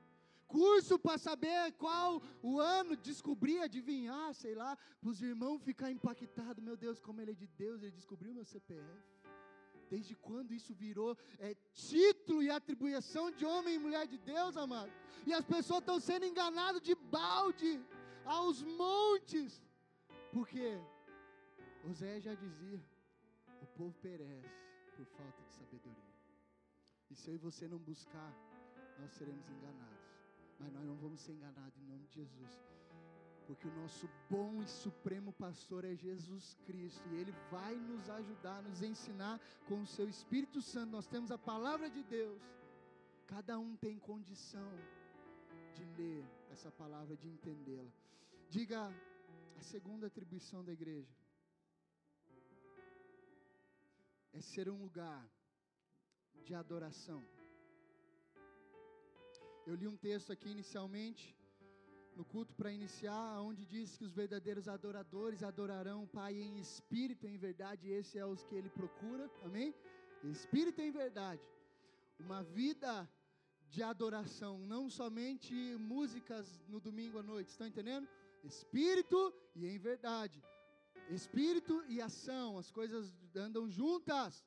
curso para saber qual o ano, descobrir, adivinhar, sei lá, para os irmãos ficar impactados. Meu Deus, como ele é de Deus, ele descobriu meu CPF. Desde quando isso virou é, título e atribuição de homem e mulher de Deus, amado? E as pessoas estão sendo enganadas de balde aos montes. Porque José já dizia: o povo perece por falta de sabedoria. E se eu e você não buscar, nós seremos enganados. Mas nós não vamos ser enganados em nome de Jesus. Porque o nosso bom e supremo pastor é Jesus Cristo. E Ele vai nos ajudar, nos ensinar com o seu Espírito Santo. Nós temos a palavra de Deus. Cada um tem condição de ler essa palavra, de entendê-la. Diga a segunda atribuição da igreja. É ser um lugar de adoração. Eu li um texto aqui inicialmente, no culto para iniciar, onde diz que os verdadeiros adoradores adorarão o Pai em espírito e em verdade, esse é os que ele procura, amém? Espírito e em verdade. Uma vida de adoração, não somente músicas no domingo à noite, estão entendendo? Espírito e em verdade. Espírito e ação, as coisas andam juntas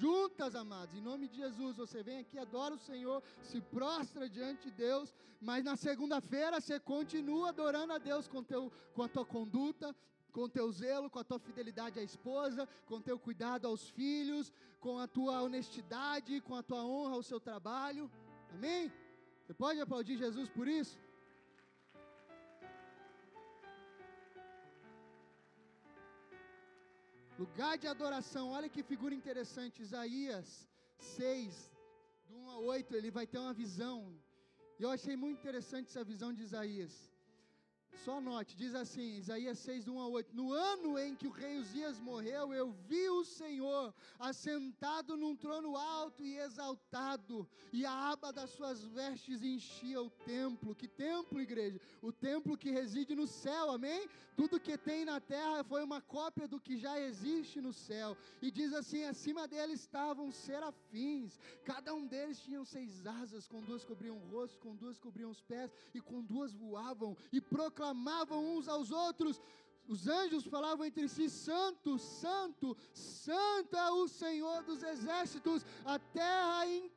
juntas, amados, em nome de Jesus. Você vem aqui, adora o Senhor, se prostra diante de Deus, mas na segunda-feira você continua adorando a Deus com, teu, com a tua conduta, com teu zelo, com a tua fidelidade à esposa, com teu cuidado aos filhos, com a tua honestidade, com a tua honra ao seu trabalho. Amém? Você pode aplaudir Jesus por isso? Lugar de adoração, olha que figura interessante, Isaías 6, do 1 a 8, ele vai ter uma visão. E eu achei muito interessante essa visão de Isaías. Só note, diz assim, Isaías 6, 1 a 8: No ano em que o rei Uzias morreu, eu vi o Senhor assentado num trono alto e exaltado, e a aba das suas vestes enchia o templo. Que templo, igreja? O templo que reside no céu, amém? Tudo que tem na terra foi uma cópia do que já existe no céu. E diz assim: acima dele estavam serafins, cada um deles tinha seis asas, com duas cobriam o rosto, com duas cobriam os pés, e com duas voavam, e proclamavam proclamavam uns aos outros: os anjos falavam entre si: Santo, Santo, Santo é o Senhor dos exércitos, a terra inteira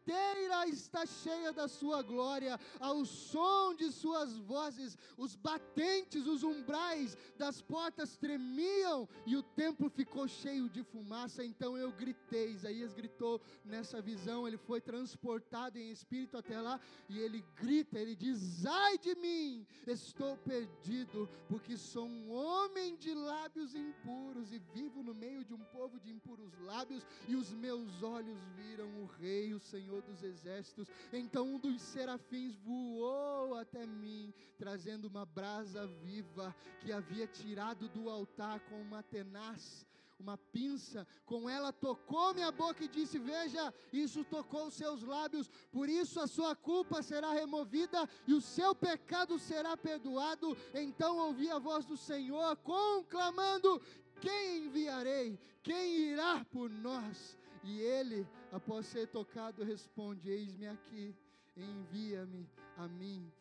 está cheia da sua glória, ao som de suas vozes, os batentes, os umbrais das portas tremiam e o templo ficou cheio de fumaça. Então eu gritei, Isaías gritou nessa visão, ele foi transportado em espírito até lá e ele grita, ele diz: Ai de mim, estou perdido, porque sou um homem de lábios impuros e vivo no meio de um povo de impuros lábios, e os meus olhos viram o Rei, o Senhor dos exércitos. Então um dos serafins voou até mim, trazendo uma brasa viva que havia tirado do altar com uma tenaz uma pinça, com ela tocou minha boca e disse: Veja, isso tocou os seus lábios, por isso a sua culpa será removida e o seu pecado será perdoado. Então ouvi a voz do Senhor conclamando: Quem enviarei? Quem irá por nós? E ele, após ser tocado, responde: Eis-me aqui, envia-me a mim.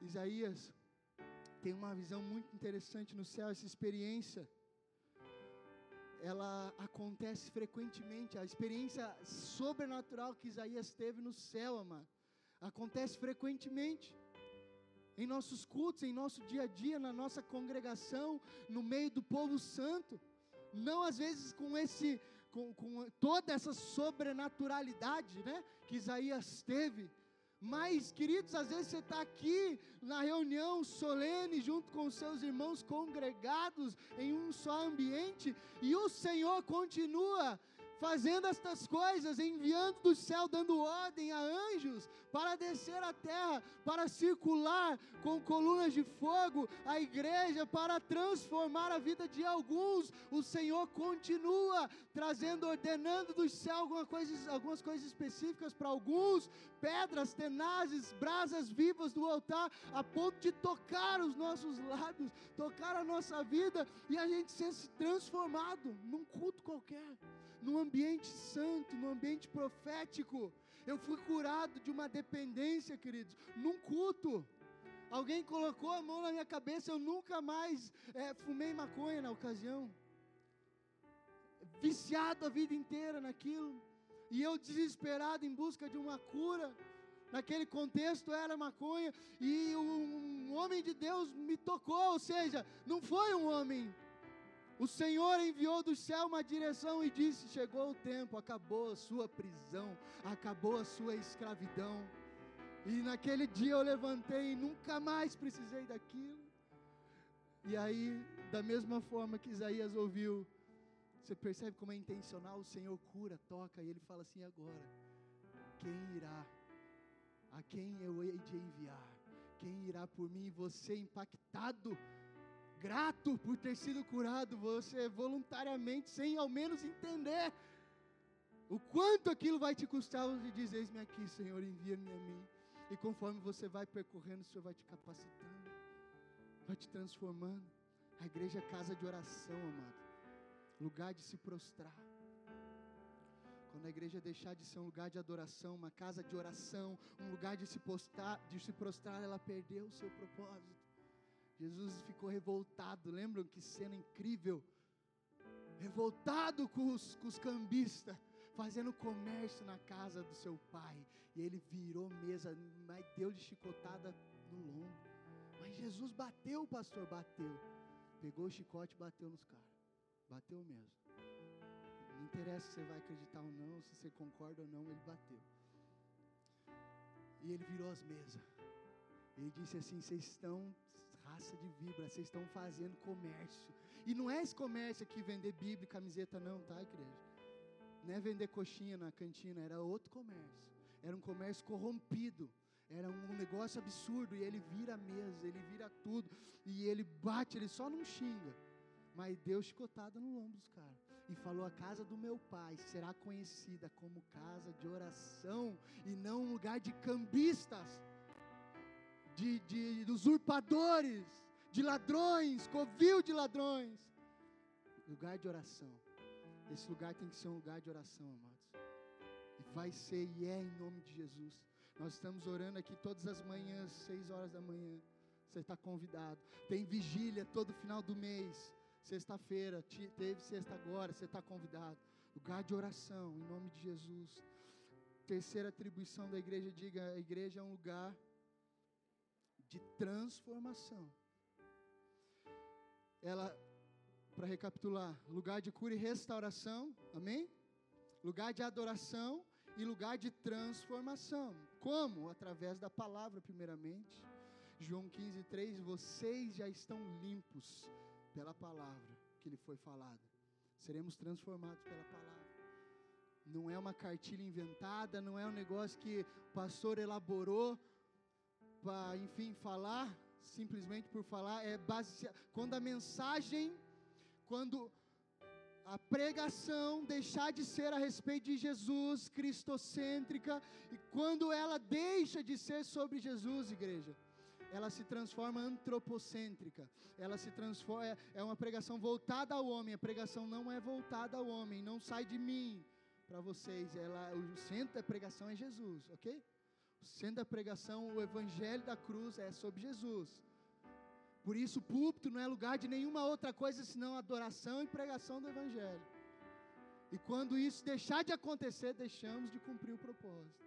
Isaías tem uma visão muito interessante no céu, essa experiência ela acontece frequentemente. A experiência sobrenatural que Isaías teve no céu, amado, acontece frequentemente. Em nossos cultos, em nosso dia a dia, na nossa congregação, no meio do povo santo. Não às vezes com esse, com, com toda essa sobrenaturalidade, né, que Isaías teve, mas, queridos, às vezes você está aqui na reunião solene, junto com seus irmãos congregados em um só ambiente, e o Senhor continua fazendo estas coisas, enviando do céu, dando ordem a anjos para descer à terra, para circular com colunas de fogo a igreja, para transformar a vida de alguns. O Senhor continua trazendo, ordenando do céu algumas coisas, algumas coisas específicas para alguns, pedras tenazes, brasas vivas do altar, a ponto de tocar os nossos lábios, tocar a nossa vida e a gente ser transformado num culto qualquer num ambiente santo, num ambiente profético. Eu fui curado de uma dependência, queridos, num culto. Alguém colocou a mão na minha cabeça, eu nunca mais é, fumei maconha na ocasião. Viciado a vida inteira naquilo. E eu desesperado em busca de uma cura. Naquele contexto era maconha. E um homem de Deus me tocou. Ou seja, não foi um homem o Senhor enviou do céu uma direção e disse: Chegou o tempo, acabou a sua prisão, acabou a sua escravidão. E naquele dia eu levantei e nunca mais precisei daquilo. E aí, da mesma forma que Isaías ouviu, você percebe como é intencional, o Senhor cura, toca, e ele fala assim: agora, quem irá? A quem eu hei de enviar? Quem irá por mim? Você impactado grato por ter sido curado, você voluntariamente, sem ao menos entender o quanto aquilo vai te custar, você diz: Eis-me aqui, Senhor, envia-me a mim. E conforme você vai percorrendo, o Senhor vai te capacitando, vai te transformando. A igreja é casa de oração, amado, lugar de se prostrar. Quando a igreja deixar de ser um lugar de adoração, uma casa de oração, um lugar de se, postar, de se prostrar, ela perdeu o seu propósito. Jesus ficou revoltado. Lembram que cena incrível? Revoltado com os, com os cambistas, fazendo comércio na casa do seu pai. E ele virou mesa, mas deu de chicotada no lombo. Mas Jesus bateu, pastor, bateu. Pegou o chicote e bateu nos caras. Bateu mesmo. Não interessa se você vai acreditar ou não, se você concorda ou não, ele bateu. E ele virou as mesas. Ele disse assim: Vocês estão, raça de vibra, vocês estão fazendo comércio. E não é esse comércio aqui vender Bíblia e camiseta, não, tá, igreja? Não é vender coxinha na cantina, era outro comércio. Era um comércio corrompido. Era um negócio absurdo. E ele vira a mesa, ele vira tudo. E ele bate, ele só não xinga. Mas deu chicotada no lombo dos caras. E falou: A casa do meu pai será conhecida como casa de oração e não um lugar de cambistas, de, de, usurpadores, de ladrões, covil de ladrões. Lugar de oração. Esse lugar tem que ser um lugar de oração, amados. E vai ser e é em nome de Jesus. Nós estamos orando aqui todas as manhãs, seis horas da manhã. Você está convidado. Tem vigília todo final do mês. Sexta-feira, teve sexta agora, você está convidado. Lugar de oração, em nome de Jesus. Terceira atribuição da igreja, diga: a igreja é um lugar de transformação. Ela para recapitular: lugar de cura e restauração, amém? Lugar de adoração e lugar de transformação. Como? Através da palavra, primeiramente. João 15, 3: Vocês já estão limpos pela palavra que lhe foi falada. Seremos transformados pela palavra. Não é uma cartilha inventada, não é um negócio que o pastor elaborou para, enfim, falar, simplesmente por falar. É base, quando a mensagem quando a pregação deixar de ser a respeito de Jesus, cristocêntrica, e quando ela deixa de ser sobre Jesus, igreja, ela se transforma antropocêntrica. Ela se transforma é, é uma pregação voltada ao homem. A pregação não é voltada ao homem, não sai de mim para vocês. Ela, o centro da pregação é Jesus, ok? O centro da pregação, o evangelho da cruz é sobre Jesus. Por isso, o púlpito não é lugar de nenhuma outra coisa senão adoração e pregação do Evangelho. E quando isso deixar de acontecer, deixamos de cumprir o propósito.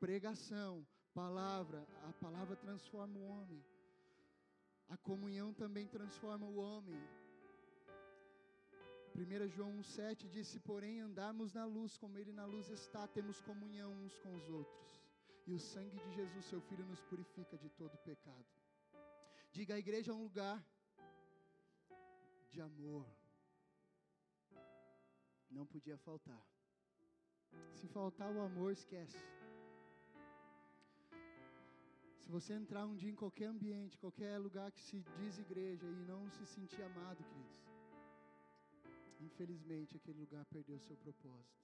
Pregação, palavra, a palavra transforma o homem. A comunhão também transforma o homem. 1 João 1,7 disse: Porém, andarmos na luz, como Ele na luz está, temos comunhão uns com os outros. E o sangue de Jesus, seu Filho, nos purifica de todo pecado. Diga: a igreja é um lugar de amor. Não podia faltar. Se faltar o amor, esquece. Se você entrar um dia em qualquer ambiente, qualquer lugar que se diz igreja e não se sentir amado, queridos, infelizmente aquele lugar perdeu seu propósito.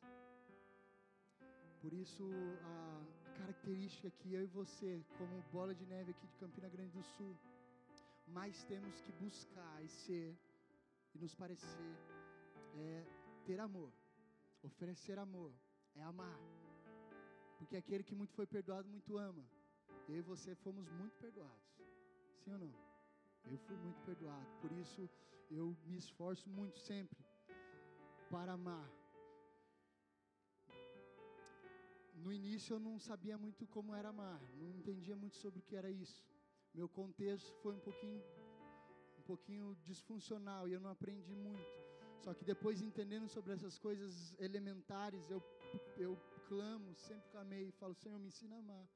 Por isso, a característica que eu e você, como bola de neve aqui de Campina Grande do Sul, mais temos que buscar e ser e nos parecer é ter amor, oferecer amor, é amar. Porque aquele que muito foi perdoado, muito ama. Eu e você fomos muito perdoados. Sim ou não? Eu fui muito perdoado. Por isso eu me esforço muito sempre para amar. No início eu não sabia muito como era amar, não entendia muito sobre o que era isso. Meu contexto foi um pouquinho, um pouquinho disfuncional e eu não aprendi muito. Só que depois, entendendo sobre essas coisas elementares, eu, eu clamo, sempre clamei e falo: Senhor, me ensina a amar.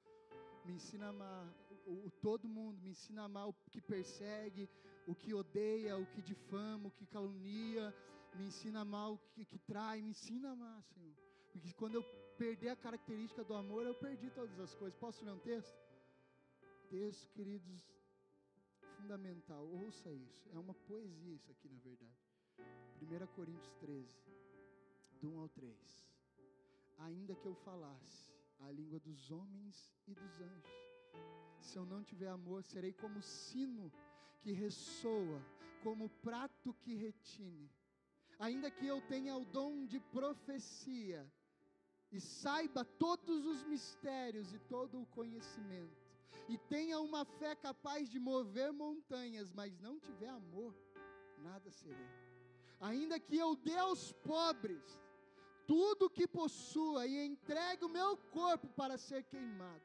Me ensina a amar o, o, todo mundo, me ensina a amar o que persegue, o que odeia, o que difama, o que calunia, me ensina a amar o que, que trai, me ensina a amar, Senhor. Porque quando eu perder a característica do amor, eu perdi todas as coisas. Posso ler um texto? texto, queridos, fundamental. Ouça isso. É uma poesia isso aqui, na verdade. 1 Coríntios 13, do 1 ao 3. Ainda que eu falasse a língua dos homens e dos anjos, se eu não tiver amor, serei como sino que ressoa, como prato que retine. Ainda que eu tenha o dom de profecia e saiba todos os mistérios e todo o conhecimento, e tenha uma fé capaz de mover montanhas, mas não tiver amor, nada serei. Ainda que eu dê aos pobres tudo o que possua e entregue o meu corpo para ser queimado,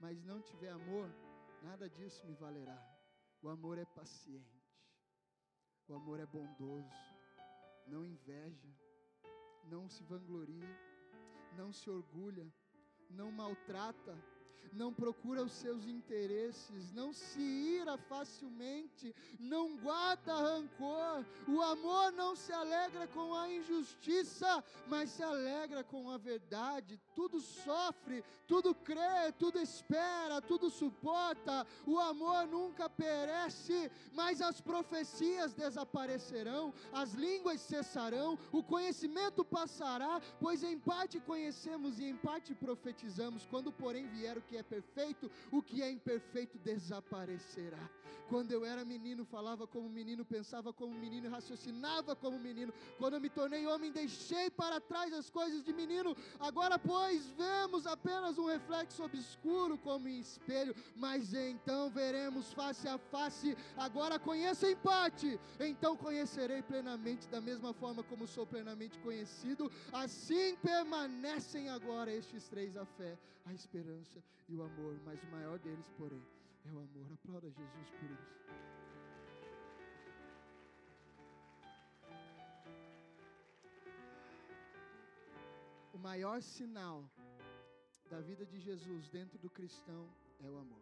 mas não tiver amor, nada disso me valerá. O amor é paciente, o amor é bondoso, não inveja, não se vangloria, não se orgulha, não maltrata, não procura os seus interesses, não se ira facilmente, não guarda rancor. O amor não se alegra com a injustiça, mas se alegra com a verdade. Tudo sofre, tudo crê, tudo espera, tudo suporta. O amor nunca perece, mas as profecias desaparecerão, as línguas cessarão, o conhecimento passará, pois em parte conhecemos e em parte profetizamos. Quando, porém, vier o que é perfeito, o que é imperfeito desaparecerá. Quando eu era menino, falava como menino, pensava como menino, raciocinava como menino. Quando eu me tornei homem, deixei para trás as coisas de menino. Agora, pois, vemos apenas um reflexo obscuro como em espelho, mas então veremos face a face. Agora conheço em parte, então conhecerei plenamente, da mesma forma como sou plenamente conhecido. Assim permanecem agora estes três: a fé, a esperança e o amor. Mas o maior deles, porém, é o amor. Aplauda Jesus por isso. O maior sinal da vida de Jesus dentro do cristão é o amor.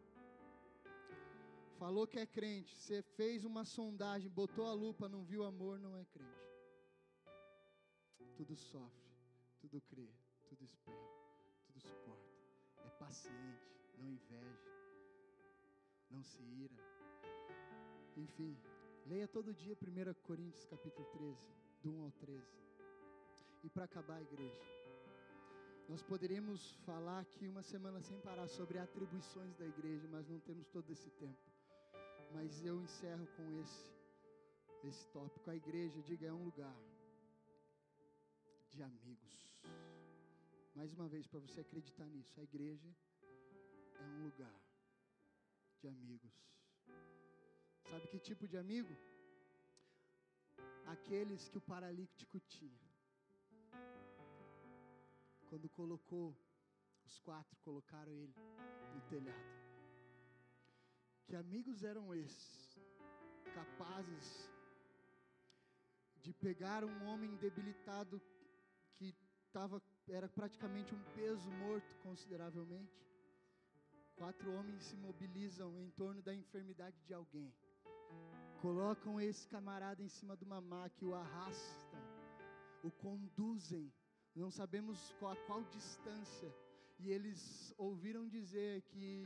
Falou que é crente, você fez uma sondagem, botou a lupa, não viu amor, não é crente. Tudo sofre, tudo crê, tudo espera, tudo suporta. Paciente, não inveja, não se ira. Enfim, leia todo dia 1 Coríntios capítulo 13, do 1 ao 13. E para acabar igreja, nós poderíamos falar aqui uma semana sem parar sobre atribuições da igreja, mas não temos todo esse tempo. Mas eu encerro com esse esse tópico. A igreja, diga, é um lugar de amigos. Mais uma vez, para você acreditar nisso, a igreja é um lugar de amigos. Sabe que tipo de amigo? Aqueles que o paralítico tinha. Quando colocou, os quatro colocaram ele no telhado. Que amigos eram esses? Capazes de pegar um homem debilitado que tava, era praticamente um peso morto consideravelmente. Quatro homens se mobilizam em torno da enfermidade de alguém. Colocam esse camarada em cima de uma maca e o arrastam, o conduzem, não sabemos qual, a qual distância. E eles ouviram dizer que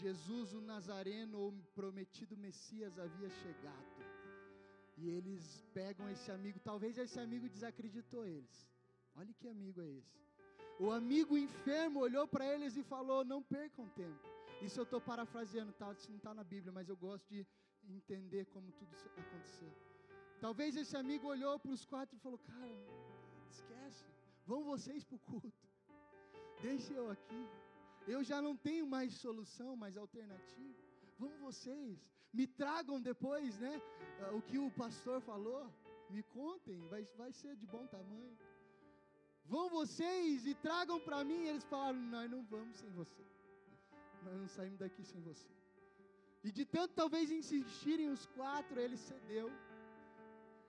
Jesus, o Nazareno, o prometido Messias, havia chegado. E eles pegam esse amigo, talvez esse amigo desacreditou eles. Olha que amigo é esse. O amigo enfermo olhou para eles e falou: Não percam tempo. Isso eu estou parafraseando, tá? isso não está na Bíblia, mas eu gosto de entender como tudo aconteceu. Talvez esse amigo olhou para os quatro e falou: Cara, esquece, vão vocês para o culto, deixe eu aqui. Eu já não tenho mais solução, mais alternativa. Vão vocês, me tragam depois, né? O que o pastor falou, me contem, vai, vai ser de bom tamanho. Vão vocês e tragam para mim. Eles falaram: Nós não vamos sem você. Nós não saímos daqui sem você. E de tanto talvez insistirem os quatro, ele cedeu.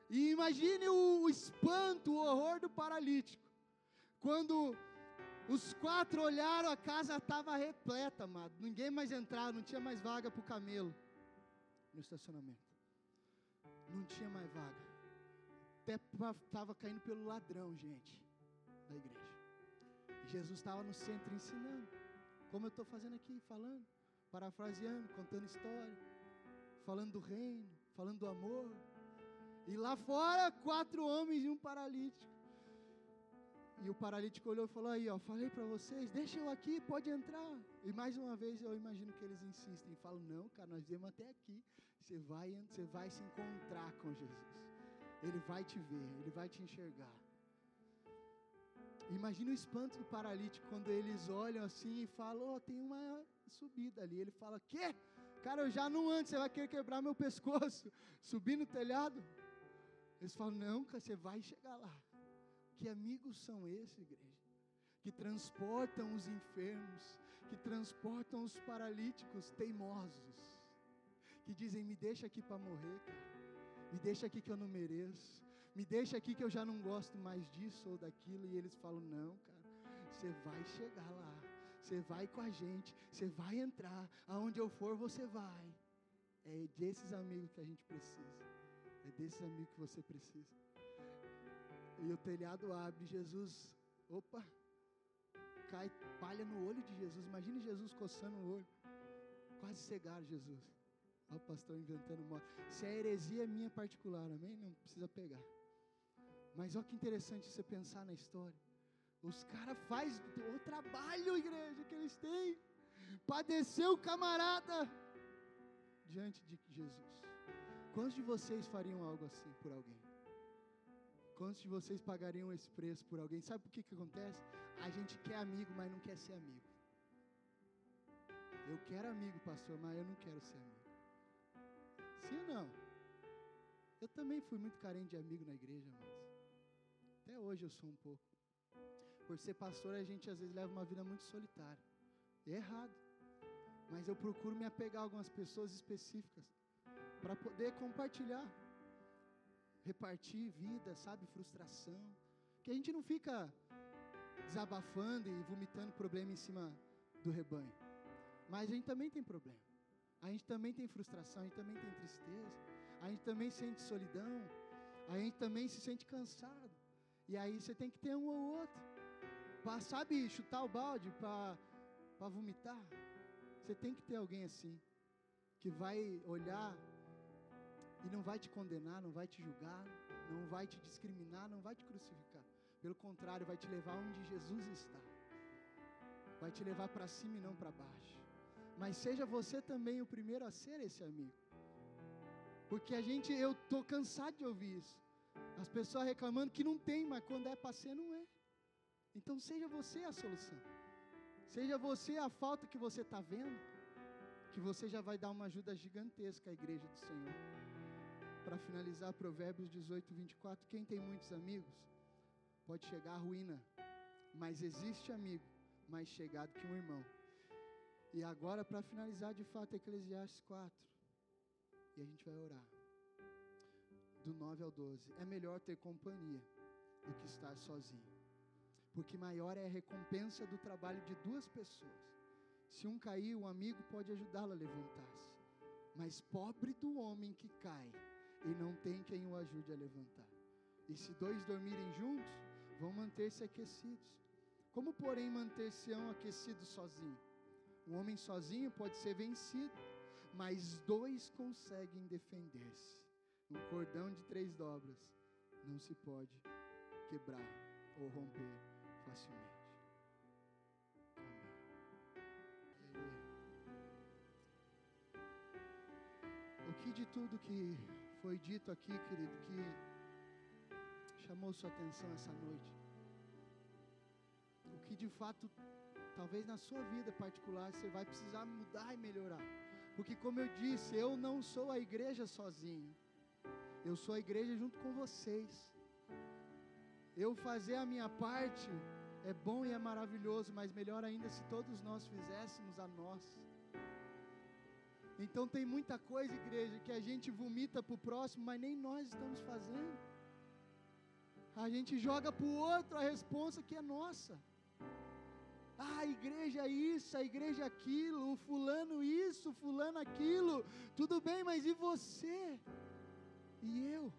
E imagine o, o espanto, o horror do paralítico. Quando os quatro olharam, a casa estava repleta, amado. Ninguém mais entrava, não tinha mais vaga para o camelo no estacionamento. Não tinha mais vaga. Até estava caindo pelo ladrão, gente da igreja. E Jesus estava no centro ensinando, como eu estou fazendo aqui, falando, parafraseando, contando história, falando do reino, falando do amor. E lá fora, quatro homens e um paralítico. E o paralítico olhou e falou: Aí, ó, falei para vocês, deixa eu aqui, pode entrar. E mais uma vez eu imagino que eles insistem e falam: Não, cara, nós viemos até aqui. Você vai, você vai se encontrar com Jesus. Ele vai te ver, ele vai te enxergar. Imagina o espanto do paralítico quando eles olham assim e falam: oh, tem uma subida ali. Ele fala: Quê? Cara, eu já não ando, você vai querer quebrar meu pescoço, subir no telhado. Eles falam: Não, cara, você vai chegar lá. Que amigos são esses, igreja? Que transportam os enfermos, que transportam os paralíticos teimosos, que dizem: Me deixa aqui para morrer, cara. Me deixa aqui que eu não mereço me deixa aqui que eu já não gosto mais disso ou daquilo. E eles falam: não, cara, você vai chegar lá, Você vai com a gente, você vai entrar, aonde eu for você vai. É desses amigos que a gente precisa. É desses amigos que você precisa. E o telhado abre, Jesus, opa, cai palha no olho de Jesus. Imagine Jesus coçando o olho. Quase cegaram Jesus. Olha o pastor inventando moda. Se é heresia é minha particular, amém? Não precisa pegar. Mas olha que interessante você pensar na história. Os caras fazem o trabalho, igreja, que eles têm. Padeceu o camarada diante de Jesus. Quantos de vocês fariam algo assim por alguém? Quantos de vocês pagariam esse preço por alguém? Sabe por que que acontece? A gente quer amigo, mas não quer ser amigo. Eu quero amigo, pastor, mas eu não quero ser amigo. Sim ou não? Eu também fui muito carente de amigo na igreja, mas até hoje eu sou um pouco. Por ser pastor, a gente às vezes leva uma vida muito solitária. E é errado. Mas eu procuro me apegar a algumas pessoas específicas para poder compartilhar, repartir vida, sabe, frustração. Que a gente não fica desabafando e vomitando problema em cima do rebanho. Mas a gente também tem problema. A gente também tem frustração, a gente também tem tristeza. A gente também sente solidão. A gente também se sente cansado. E aí você tem que ter um ou outro. Para, sabe, chutar o balde para vomitar. Você tem que ter alguém assim. Que vai olhar e não vai te condenar, não vai te julgar, não vai te discriminar, não vai te crucificar. Pelo contrário, vai te levar onde Jesus está. Vai te levar para cima e não para baixo. Mas seja você também o primeiro a ser esse amigo. Porque a gente, eu estou cansado de ouvir isso. As pessoas reclamando que não tem, mas quando é para ser, não é. Então seja você a solução. Seja você a falta que você está vendo, que você já vai dar uma ajuda gigantesca à igreja do Senhor. Para finalizar, Provérbios 18, 24. Quem tem muitos amigos pode chegar à ruína, mas existe amigo mais chegado que um irmão. E agora, para finalizar de fato, Eclesiastes 4. E a gente vai orar. Do 9 ao 12. É melhor ter companhia do que estar sozinho. Porque maior é a recompensa do trabalho de duas pessoas. Se um cair, um amigo pode ajudá-lo a levantar-se. Mas pobre do homem que cai e não tem quem o ajude a levantar. E se dois dormirem juntos, vão manter-se aquecidos. Como, porém, manter-se-ão aquecidos sozinhos? Um homem sozinho pode ser vencido, mas dois conseguem defender-se. Um cordão de três dobras não se pode quebrar ou romper facilmente. O que de tudo que foi dito aqui, querido, que chamou sua atenção essa noite? O que de fato Talvez na sua vida particular você vai precisar mudar e melhorar. Porque, como eu disse, eu não sou a igreja sozinho. Eu sou a igreja junto com vocês. Eu fazer a minha parte é bom e é maravilhoso, mas melhor ainda se todos nós fizéssemos a nossa. Então tem muita coisa, igreja, que a gente vomita para o próximo, mas nem nós estamos fazendo. A gente joga para o outro a responsa que é nossa. Ah, a igreja é isso, a igreja é aquilo, o fulano isso, o fulano aquilo. Tudo bem, mas e você? E eu?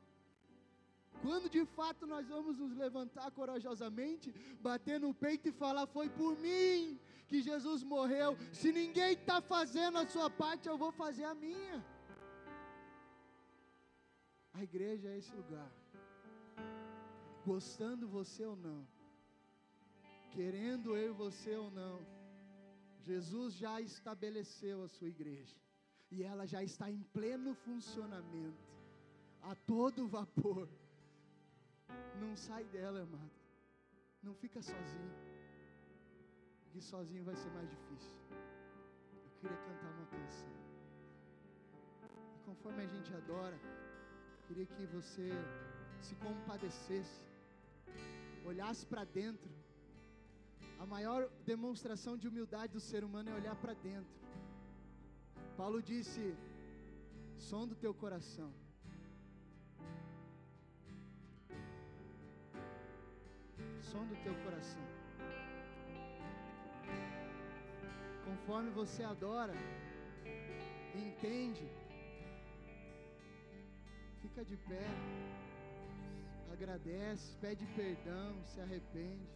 Quando de fato nós vamos nos levantar corajosamente, bater no peito e falar: Foi por mim que Jesus morreu. Se ninguém está fazendo a sua parte, eu vou fazer a minha. A igreja é esse lugar. Gostando você ou não querendo eu você ou não, Jesus já estabeleceu a sua igreja, e ela já está em pleno funcionamento, a todo vapor. Não sai dela, amado, não fica sozinho, porque sozinho vai ser mais difícil. Eu queria cantar uma canção, e conforme a gente adora, queria que você se compadecesse, olhasse para dentro, a maior demonstração de humildade do ser humano é olhar para dentro. Paulo disse: som do teu coração. Som do teu coração. conforme você adora, entende, fica de pé, agradece, pede perdão, se arrepende.